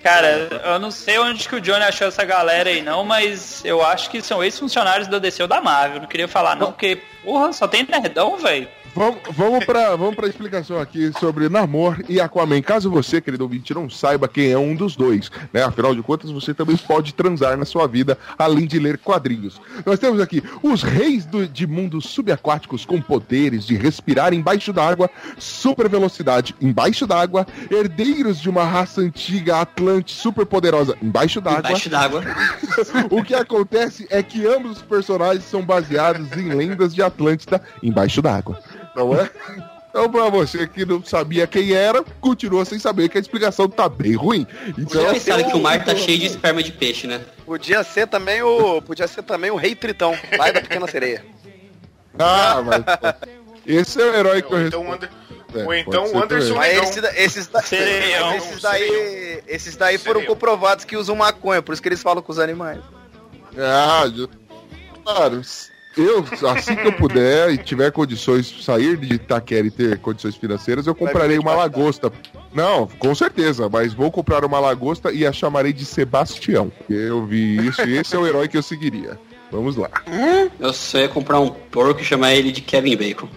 Cara, eu não sei onde que o Johnny achou essa galera aí não, mas eu acho que são ex-funcionários da DC ou da Marvel. Não queria falar não, porque, porra, só tem nerdão, velho. Vamos, vamos para vamos pra explicação aqui sobre Namor e Aquaman. Caso você, querido ouvinte, não saiba quem é um dos dois, né? Afinal de contas, você também pode transar na sua vida, além de ler quadrinhos. Nós temos aqui os reis do- de mundos subaquáticos com poderes de respirar embaixo d'água, super velocidade embaixo d'água, herdeiros de uma raça antiga Atlante super poderosa embaixo d'água. Embaixo d'água. O que acontece é que ambos os personagens são baseados em lendas de Atlântida embaixo d'água. Não é? Então, pra você que não sabia quem era, continua sem saber que a explicação tá bem ruim. Então, Vocês pensaram que o mar tá cheio de esperma de peixe, né? Podia ser também o. Podia ser também o Rei Tritão, lá da Pequena Sereia. ah, mas pô, esse é o herói que eu Ou então. É, Ou então o Anderson. Mas Negão. esse, esses, da- esses daí, esses daí foram comprovados que usam maconha, por isso que eles falam com os animais. Ah, claro. Eu, assim que eu puder e tiver condições de sair de Itaquera e ter condições financeiras, eu comprarei uma lagosta. Não, com certeza, mas vou comprar uma lagosta e a chamarei de Sebastião. Eu vi isso e esse é o herói que eu seguiria. Vamos lá. Eu só ia comprar um porco e chamar ele de Kevin Bacon.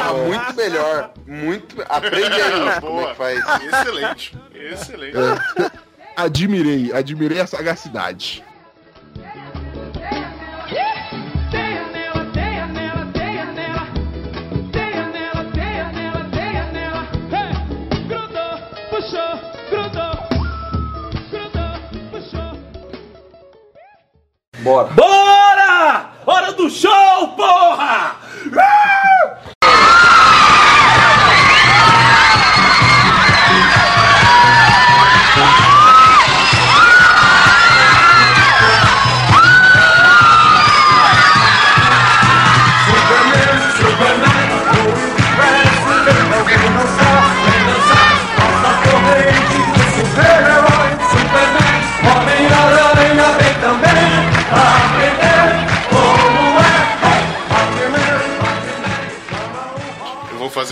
Ah, muito melhor. Muito. Aprende aí como é que faz. Excelente. Excelente. É, admirei, admirei a sagacidade. Bora. Bora! Hora do show, porra! Eu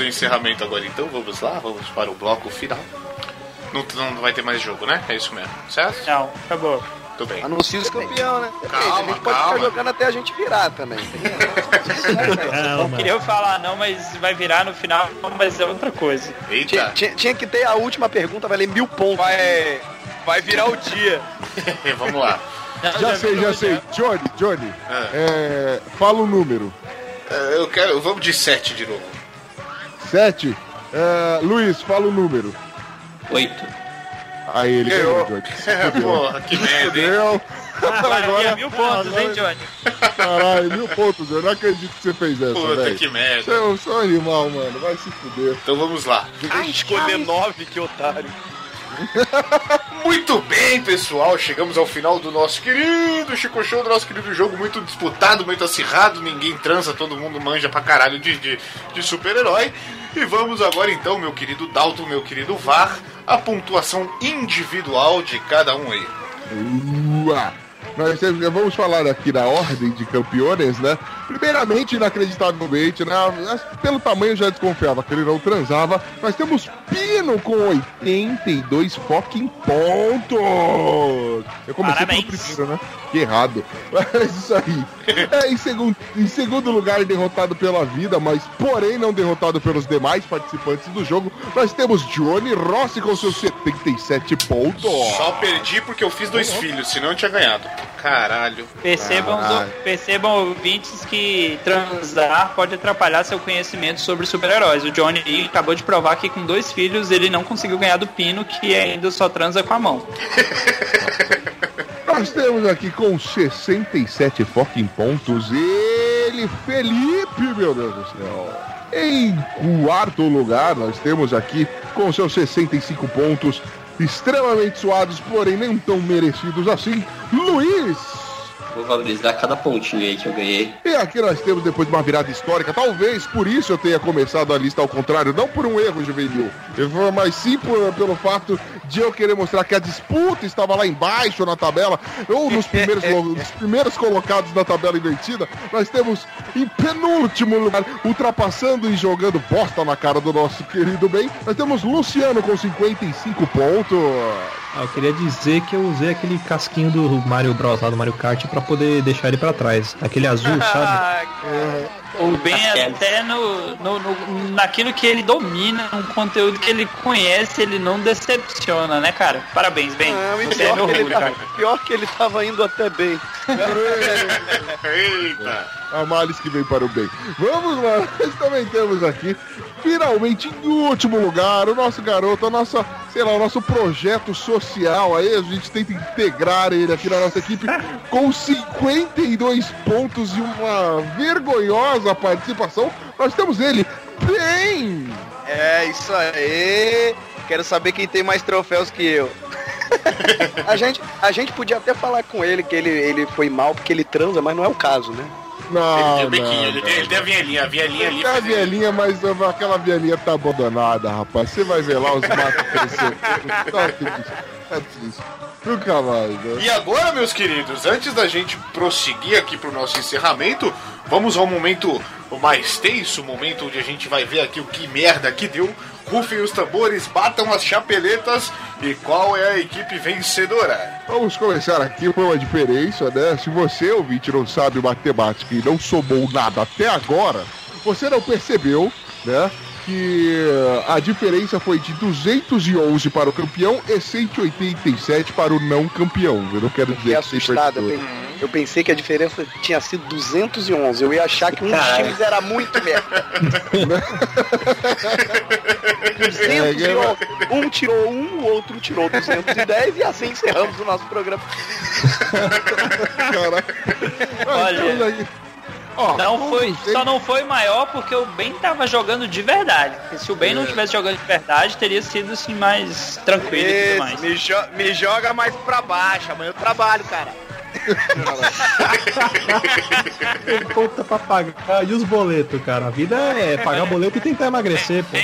encerramento agora então, vamos lá, vamos para o bloco final. Não, não vai ter mais jogo, né? É isso mesmo, certo? Não, acabou. Tudo bem. Anuncia os campeão, né? Calma, a gente pode calma. ficar jogando até a gente virar também. Não queria falar não, mas vai virar no final, mas é outra coisa. Tinha, tinha- tinha que ter a última pergunta, vai ler mil pontos. Vai, vai virar o dia. Vamos lá. Já sei, já sei. Johnny, Johnny, é, fala o número. É, Eu quero. Vamos de 7 de novo. Sete. É, Luiz, fala o número. Oito. Aí ele Ganhou. Johnny. Porra, que merda. Agora mil pontos, hein, Johnny? Caralho, mil pontos, eu não acredito que você fez essa, Puta, velho. que merda. Você é um só animal, mano. Vai se fuder. Então vamos lá. Ai, escolher nove, que otário. Muito bem, pessoal. Chegamos ao final do nosso querido Chico Show, do nosso querido jogo muito disputado, muito acirrado. Ninguém transa, todo mundo manja pra caralho de, de, de super-herói. E vamos agora então, meu querido Dalton, meu querido VAR, a pontuação individual de cada um aí. Ua. Nós vamos falar aqui da ordem de campeões, né? Primeiramente, inacreditavelmente, né? Pelo tamanho eu já desconfiava que ele não transava. Nós temos Pino com 82 fucking pontos. Eu comecei pelo Parabéns. primeiro, né? Que errado. Mas isso aí. É, em, segundo, em segundo lugar, derrotado pela vida, mas porém não derrotado pelos demais participantes do jogo, nós temos Johnny Rossi com seus 77 pontos. Só perdi porque eu fiz dois filhos, senão eu tinha ganhado. Caralho. Percebam, Caralho. percebam ouvintes que transar pode atrapalhar seu conhecimento sobre super-heróis. O Johnny acabou de provar que com dois filhos ele não conseguiu ganhar do Pino, que ainda só transa com a mão. Nós temos aqui com 67 fucking pontos ele, Felipe, meu Deus do céu. Em quarto lugar, nós temos aqui com seus 65 pontos, extremamente suados, porém nem tão merecidos assim, Luiz. Vou valorizar cada pontinho aí que eu ganhei. E aqui nós temos, depois de uma virada histórica, talvez por isso eu tenha começado a lista ao contrário, não por um erro juvenil, mas sim por- pelo fato de eu querer mostrar que a disputa estava lá embaixo na tabela, ou nos primeiros, nos primeiros colocados na tabela invertida, nós temos em penúltimo lugar, ultrapassando e jogando bosta na cara do nosso querido bem, nós temos Luciano com 55 pontos. Ah, eu queria dizer que eu usei aquele casquinho do Mario Bros lá do Mario Kart pra poder deixar ele pra trás. Aquele azul, sabe? O Ben até no, no, no- naquilo que ele domina, um conteúdo que ele conhece, ele não decepciona, né, cara? Parabéns, Ben. Não, Você é meu cara. tava, pior que ele tava indo até bem. Eita! A males que vem para o bem. Vamos lá, nós também temos aqui, finalmente em último lugar, o nosso garoto, a nossa, sei lá, o nosso projeto social aí, a gente tenta integrar ele aqui na nossa equipe com 52 pontos e uma vergonhosa participação. Nós temos ele, bem! É, isso aí. Quero saber quem tem mais troféus que eu. A gente, a gente podia até falar com ele que ele, ele foi mal porque ele transa, mas não é o caso, né? Não, Ele tem o biquinho, não, ele, não. tem, ele tem a vielinha, a vielinha ali. Tem a vielinha, mas aquela vielinha tá abandonada, rapaz. Você vai ver lá os matos crescer. Tá triste, tá triste. Nunca mais, né? E agora, meus queridos, antes da gente prosseguir aqui pro nosso encerramento, vamos ao momento mais tenso, o momento onde a gente vai ver aqui o que merda que deu. Rufem os tambores, batam as chapeletas e qual é a equipe vencedora? Vamos começar aqui por uma diferença, né? Se você, ouvinte, não sabe matemática e não somou nada até agora, você não percebeu, né? Que a diferença foi de 211 para o campeão e 187 para o não campeão. Eu não quero Fiquei dizer que assustado. Eu, pensei que a diferença tinha sido 211. Eu ia achar que um dos times era muito merda. É, 211. Um tirou um, o outro tirou 210 e assim encerramos o nosso programa. Olha, Ó, não foi, só não foi maior porque o Ben tava jogando de verdade. Porque se o Ben não estivesse jogando de verdade, teria sido assim mais tranquilo e tudo Esse, mais. me, jo- me joga mais pra baixo, amanhã eu trabalho, cara. Tem conta pra pagar. E os boletos, cara? A vida é pagar boleto e tentar emagrecer, pô.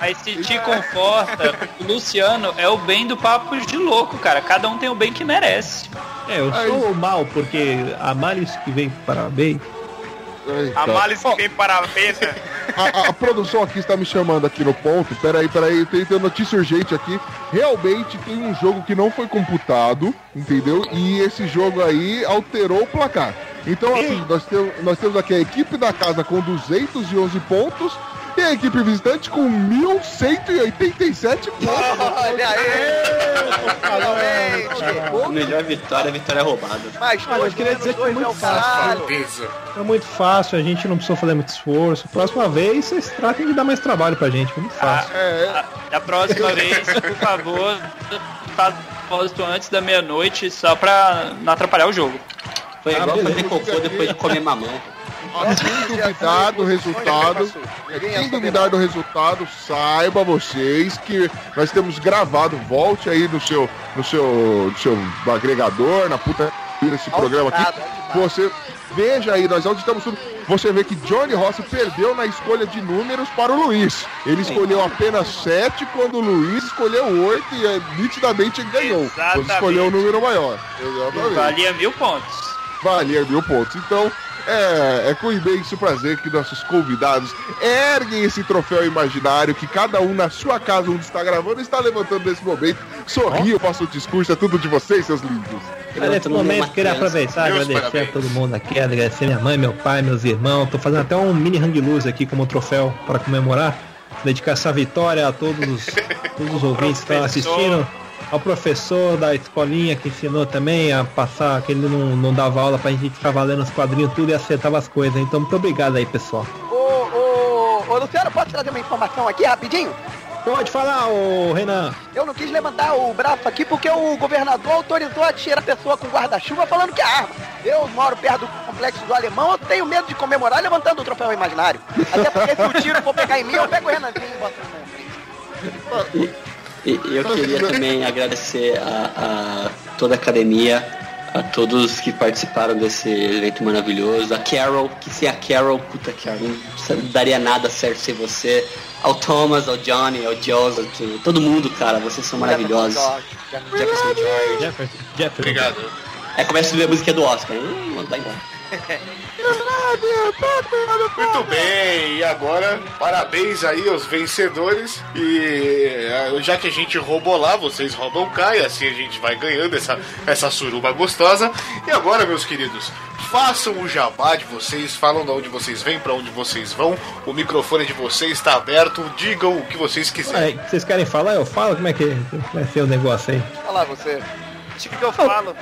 Mas se te conforta, o Luciano é o bem do papo de louco, cara. Cada um tem o bem que merece. É, eu sou o mal, porque a males que vem para bem. A males que vem para a pena. A, a- a produção aqui está me chamando aqui no ponto. Peraí, peraí, tem, tem notícia urgente aqui. Realmente tem um jogo que não foi computado, entendeu? E esse jogo aí alterou o placar. Então, assim, nós temos, nós temos aqui a equipe da casa com 211 pontos e a equipe visitante com 1187 pontos. Olha aí! A melhor vitória é a vitória roubada. Mas Olha, eu queria dizer que foi muito fácil. É muito fácil, a gente não precisou fazer muito esforço. Próxima vez, vocês tratem de dar mais trabalho pra gente, foi muito fácil. A- Da próxima vez, por favor, faz propósito antes da meia-noite, só pra não atrapalhar o jogo. Foi igual beleza. fazer cocô depois de comer mamão. Quem duvidar do resultado, quem duvidar do resultado, saiba vocês que nós temos gravado, volte aí no seu, no seu, no seu agregador, na puta esse programa aqui. Você veja aí, nós auditamos tudo. Você vê que Johnny Rossi perdeu na escolha de números para o Luiz. Ele escolheu apenas 7 quando o Luiz escolheu 8 e é, nitidamente ganhou. Você Exatamente. escolheu o número maior. Exatamente. Valia mil pontos. Valia mil pontos. Então, é, é com imenso prazer que nossos convidados erguem esse troféu imaginário que cada um na sua casa, onde está gravando, está levantando nesse momento. Sorriam, façam o discurso, é tudo de vocês, seus lindos. Nesse momento queria aproveitar, Meus agradecer parabéns. a todo mundo aqui, agradecer minha mãe, meu pai, meus irmãos. Tô fazendo até um mini hang loose aqui como troféu para comemorar. Dedicar essa vitória a todos os, todos os ouvintes que estão assistindo. Ao professor da escolinha que ensinou também a passar, que ele não, não dava aula pra gente ficar valendo os quadrinhos tudo e acertava as coisas. Então muito obrigado aí, pessoal. Ô, ô, ô, Luciano, posso trazer uma informação aqui rapidinho? Pode falar, ô Renan. Eu não quis levantar o braço aqui porque o governador autorizou a tirar a pessoa com guarda-chuva falando que é arma. Eu moro perto do complexo do alemão, eu tenho medo de comemorar levantando o troféu imaginário. Até porque se o tiro for pegar em mim, eu pego o Renanzinho e boto no meu. E eu queria também agradecer a, a toda a academia, a todos que participaram desse evento maravilhoso, a Carol, que sem a Carol, puta Carol, não daria nada certo sem você, ao Thomas, ao Johnny, ao Joseph, todo mundo, cara, vocês são maravilhosos. Jefferson George. Jefferson, Jefferson. Obrigado. É, começa a ver a música do Oscar. Hum, vai embora. Muito bem, e agora parabéns aí aos vencedores. E eh, já que a gente roubou lá, vocês roubam cá, e assim a gente vai ganhando essa, essa suruba gostosa. E agora, meus queridos, façam o jabá de vocês, falam de onde vocês vêm, pra onde vocês vão. O microfone de vocês está aberto, digam o que vocês quiserem. Aí, vocês querem falar? Eu falo? Como é que vai ser o negócio aí? Lá você. O que eu falo?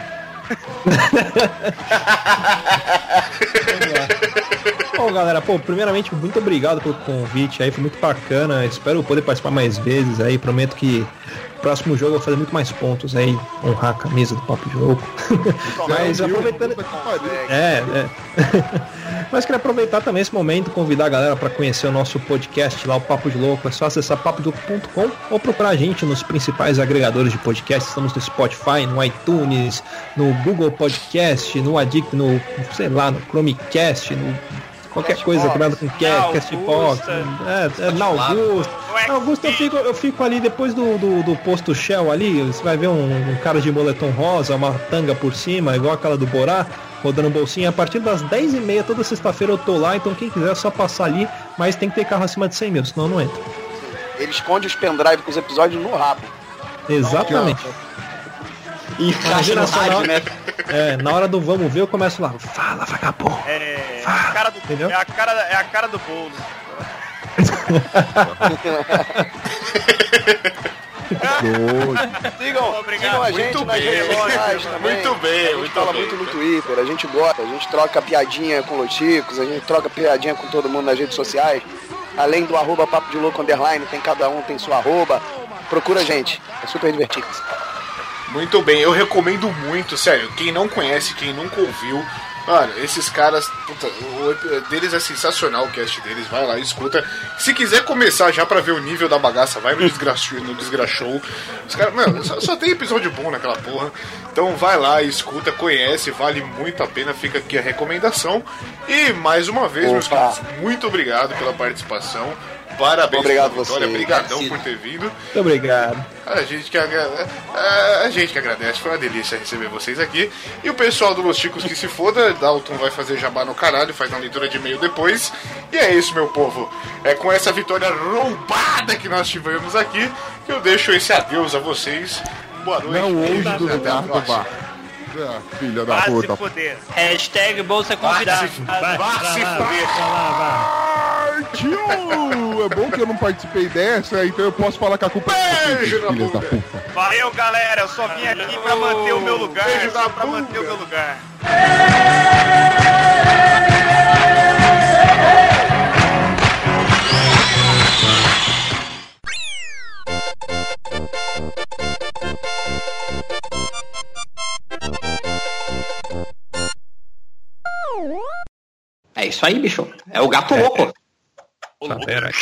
Bom, galera, pô, primeiramente, muito obrigado pelo convite aí, foi muito bacana. Espero poder participar mais vezes aí. Prometo que próximo jogo eu vou fazer muito mais pontos aí, honrar a camisa do Papo Jogo. Mas aproveitando. É, é. Mas queria aproveitar também esse momento, convidar a galera para conhecer o nosso podcast lá, o Papo de Louco. É só acessar papodelouco.com ou procurar a gente nos principais agregadores de podcast. Estamos no Spotify, no iTunes, no Google Podcast, no Addict, no, sei lá, no Chromecast, no qualquer coisa criada com Cast, Castbox, é, é, na Augusta. Na Augusta eu fico, eu fico ali depois do, do, do posto Shell ali, você vai ver um, um cara de moletom rosa, uma tanga por cima, igual aquela do Borá, rodando bolsinha. A partir das 10h30, toda sexta-feira eu tô lá, então quem quiser é só passar ali, mas tem que ter carro acima de 100 mil, senão não entra. Ele esconde os pendrive com os episódios no rabo. Exatamente. E rádio, na- né? É, na hora do vamos ver, eu começo lá, fala vagabundo. É a cara do, Entendeu? é a cara, é a cara do bolo. Sigam, sigam a gente Muito nas bem. redes sociais também. Muito bem, A gente muito fala bem. muito no Twitter, a gente gosta, a gente troca piadinha com os chicos, a gente troca piadinha com todo mundo nas redes sociais. Além do arroba papo de louco underline, tem cada um, tem sua arroba. Procura a gente, é super divertido. Muito bem, eu recomendo muito, sério. Quem não conhece, quem nunca ouviu, mano, esses caras, puta, o deles é sensacional o cast deles, vai lá, escuta. Se quiser começar já pra ver o nível da bagaça, vai no Desgraçou, no Desgraçou. Os caras, mano, só, só tem episódio bom naquela porra. Então vai lá, escuta, conhece, vale muito a pena, fica aqui a recomendação. E mais uma vez, meus Opa. queridos, muito obrigado pela participação. Parabéns Obrigado pela vitória, obrigadão por ter vindo. Muito obrigado. A gente, que agra- a- gente que agradece, foi uma delícia receber vocês aqui. E o pessoal do Los Chicos que se foda, Dalton vai fazer jabá no caralho, faz uma leitura de e-mail depois. E é isso, meu povo. É com essa vitória roubada que nós tivemos aqui que eu deixo esse adeus a vocês. Boa noite. Não beijos, do até a Eduardo próxima. Bar. Ah, filha da Vai se puta. Hashtag bolsa convidado. Vai se fuder. Partiu! É bom que eu não participei dessa, então eu posso falar que a culpa é Beijo vocês, filhas da puta. Valeu, galera. Eu só vim aqui pra manter o meu lugar. Beijo Só pra manter o meu lugar. É isso aí, bicho. É o gato louco. Tá, pera aí.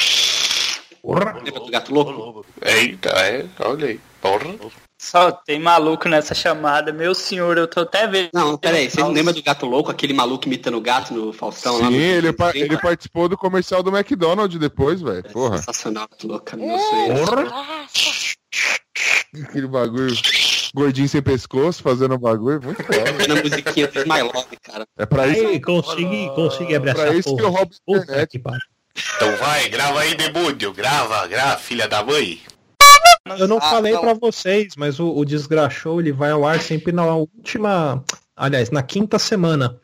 Lembra do gato louco? Eita, é, olha aí. Porra. Só tem maluco nessa chamada. Meu senhor, eu tô até vendo. Não, peraí, vocês não lembram do gato louco, aquele maluco imitando o gato no Faustão lá Sim, no. ele, pa- Sim, ele cara. participou do comercial do McDonald's depois, velho. Porra. Sensacional, gato louco. Meu sonho. Aquele bagulho. Gordinho sem pescoço, fazendo bagulho. Muito foda. Fazendo a musiquinha do My Love, cara. É pra isso, consegui, consegui abrir pra essa isso que eu porra. roubo a Puta internet. pariu. Então vai, grava aí, demônio. Grava, grava, filha da mãe. Eu não Ah, falei não. pra vocês, mas o, o Desgraxou ele vai ao ar sempre na última, aliás, na quinta semana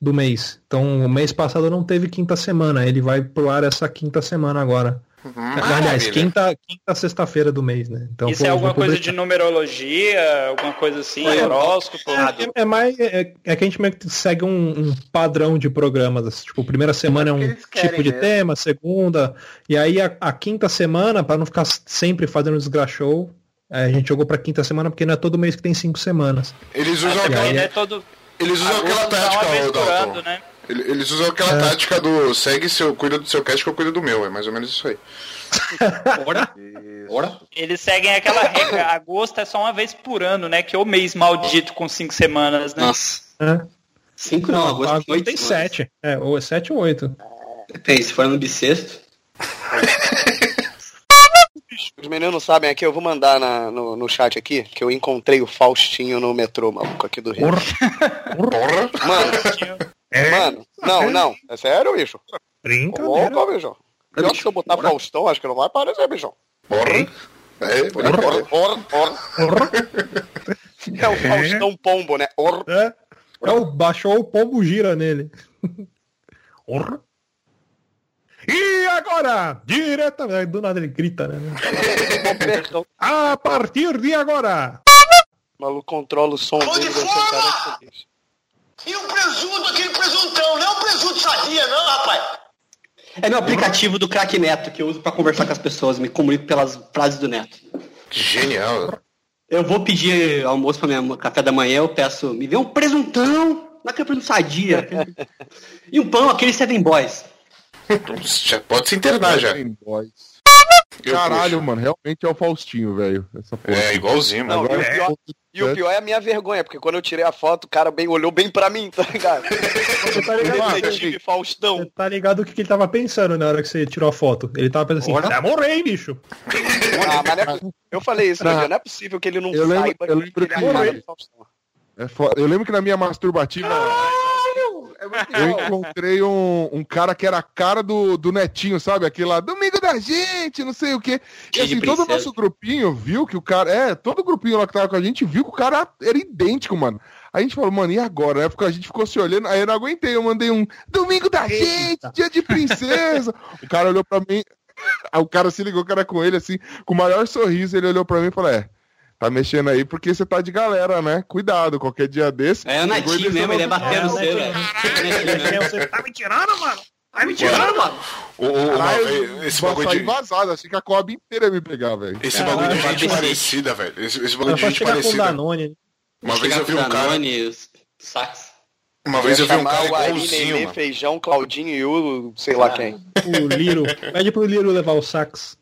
do mês. Então, o mês passado não teve quinta semana, ele vai pro ar essa quinta semana agora. Aliás, Maravilha. quinta, quinta sexta-feira do mês, né? Então, Isso pô, é alguma coisa de numerologia, alguma coisa assim, É, horóscopo. É, é mais é, é que a gente meio que segue um, um padrão de programas. assim, Tipo, primeira semana é um tipo de mesmo. tema, segunda, e aí a, a quinta semana, para não ficar sempre fazendo desgraxou, é, a gente jogou pra quinta semana porque não é todo mês que tem cinco semanas. Eles usam aquela, aí- Ele é todo. Eles usam aquela agosto dá tática, por Dalton. né? Ele- Eles usam aquela É. tática do segue seu, cuida do seu cast que eu cuido do meu, é mais ou menos isso aí. Ora? Ora? Eles seguem aquela regra. Agosto é só uma vez por ano, né? Que é o mês maldito com cinco semanas, né? Nossa. É. Cinco não, agosto Agora tem oito tem semanas. sete. É, ou é sete ou oito. Depende, se for no bissexto. Os meninos sabem aqui, eu vou mandar na- no, no chat aqui, que eu encontrei o Faustinho no metrô, maluco, aqui do Rio. Porra! Mano, mano, não, não, é sério, bicho? Brincadeira. Opa, bicho. Eu acho que se eu botar Faustão, acho que não vai aparecer, bicho. Porra! É, pode Or, crer. or, or. É o Faustão Pombo, né? Or. É. É o, baixou o pombo gira nele. Orra. E agora, diretamente, do nada ele grita, né? A partir de agora, O maluco controla o som dele, ser um cara feliz. E o presunto, aquele presuntão, não é o presunto sadia, não, rapaz. É meu aplicativo do Crack Neto que eu uso pra conversar com as pessoas, me comunico pelas frases do Neto. Genial. Eu vou pedir almoço pra minha café da manhã, eu peço, me vê um presuntão, não é presunto sadia. e um pão, aquele Seven Boys. Já pode se internar já. Eu Caralho, mano, realmente é o Faustinho, velho. É, igualzinho, Não, mano. e o, pior, e o pior é a minha vergonha, porque quando eu tirei a foto, o cara bem, olhou bem pra mim, tá ligado? você tá ligado, Detetive Faustão. você tá ligado o que que ele tava pensando na hora que você tirou a foto? Ele tava pensando assim, já morrei, bicho. Ah, mas não é, eu falei isso, Não. não, não é possível que ele não Eu lembro- saiba eu que lembro ele é que- do Faustão. É. Eu lembro que na minha masturbativa eu encontrei um, um cara que era a cara do, do Netinho, sabe? Aquele lá, domingo da gente, não sei o quê. E assim, todo o nosso grupinho viu que o cara. É, todo o grupinho lá que tava com a gente viu que o cara era idêntico, mano. Aí a gente falou, mano, e agora? Aí a gente ficou se olhando, aí eu não aguentei, eu mandei um domingo da gente, dia de princesa. o cara olhou pra mim. O cara se ligou que era com ele, assim, com o maior sorriso, ele olhou pra mim e falou, é, tá mexendo aí porque você tá de galera, né? Cuidado, qualquer dia desse... É o Netinho mesmo, ele é batendo você, velho. Você tá me tirando, mano? Tá me tirando, mano? O, o, Caralho, esse bagulho de, vazado, achei que a Coab inteira ia me pegar, velho. esse bagulho de gente parecida, velho. Esse, esse bagulho de gente parecida. Danone. Uma vez eu vi um cara. Danone, os sax. Uma vez eu vi um cara igualzinho. Feijão, Claudinho e o sei lá quem. O Liro. Pede pro Liro levar o sax.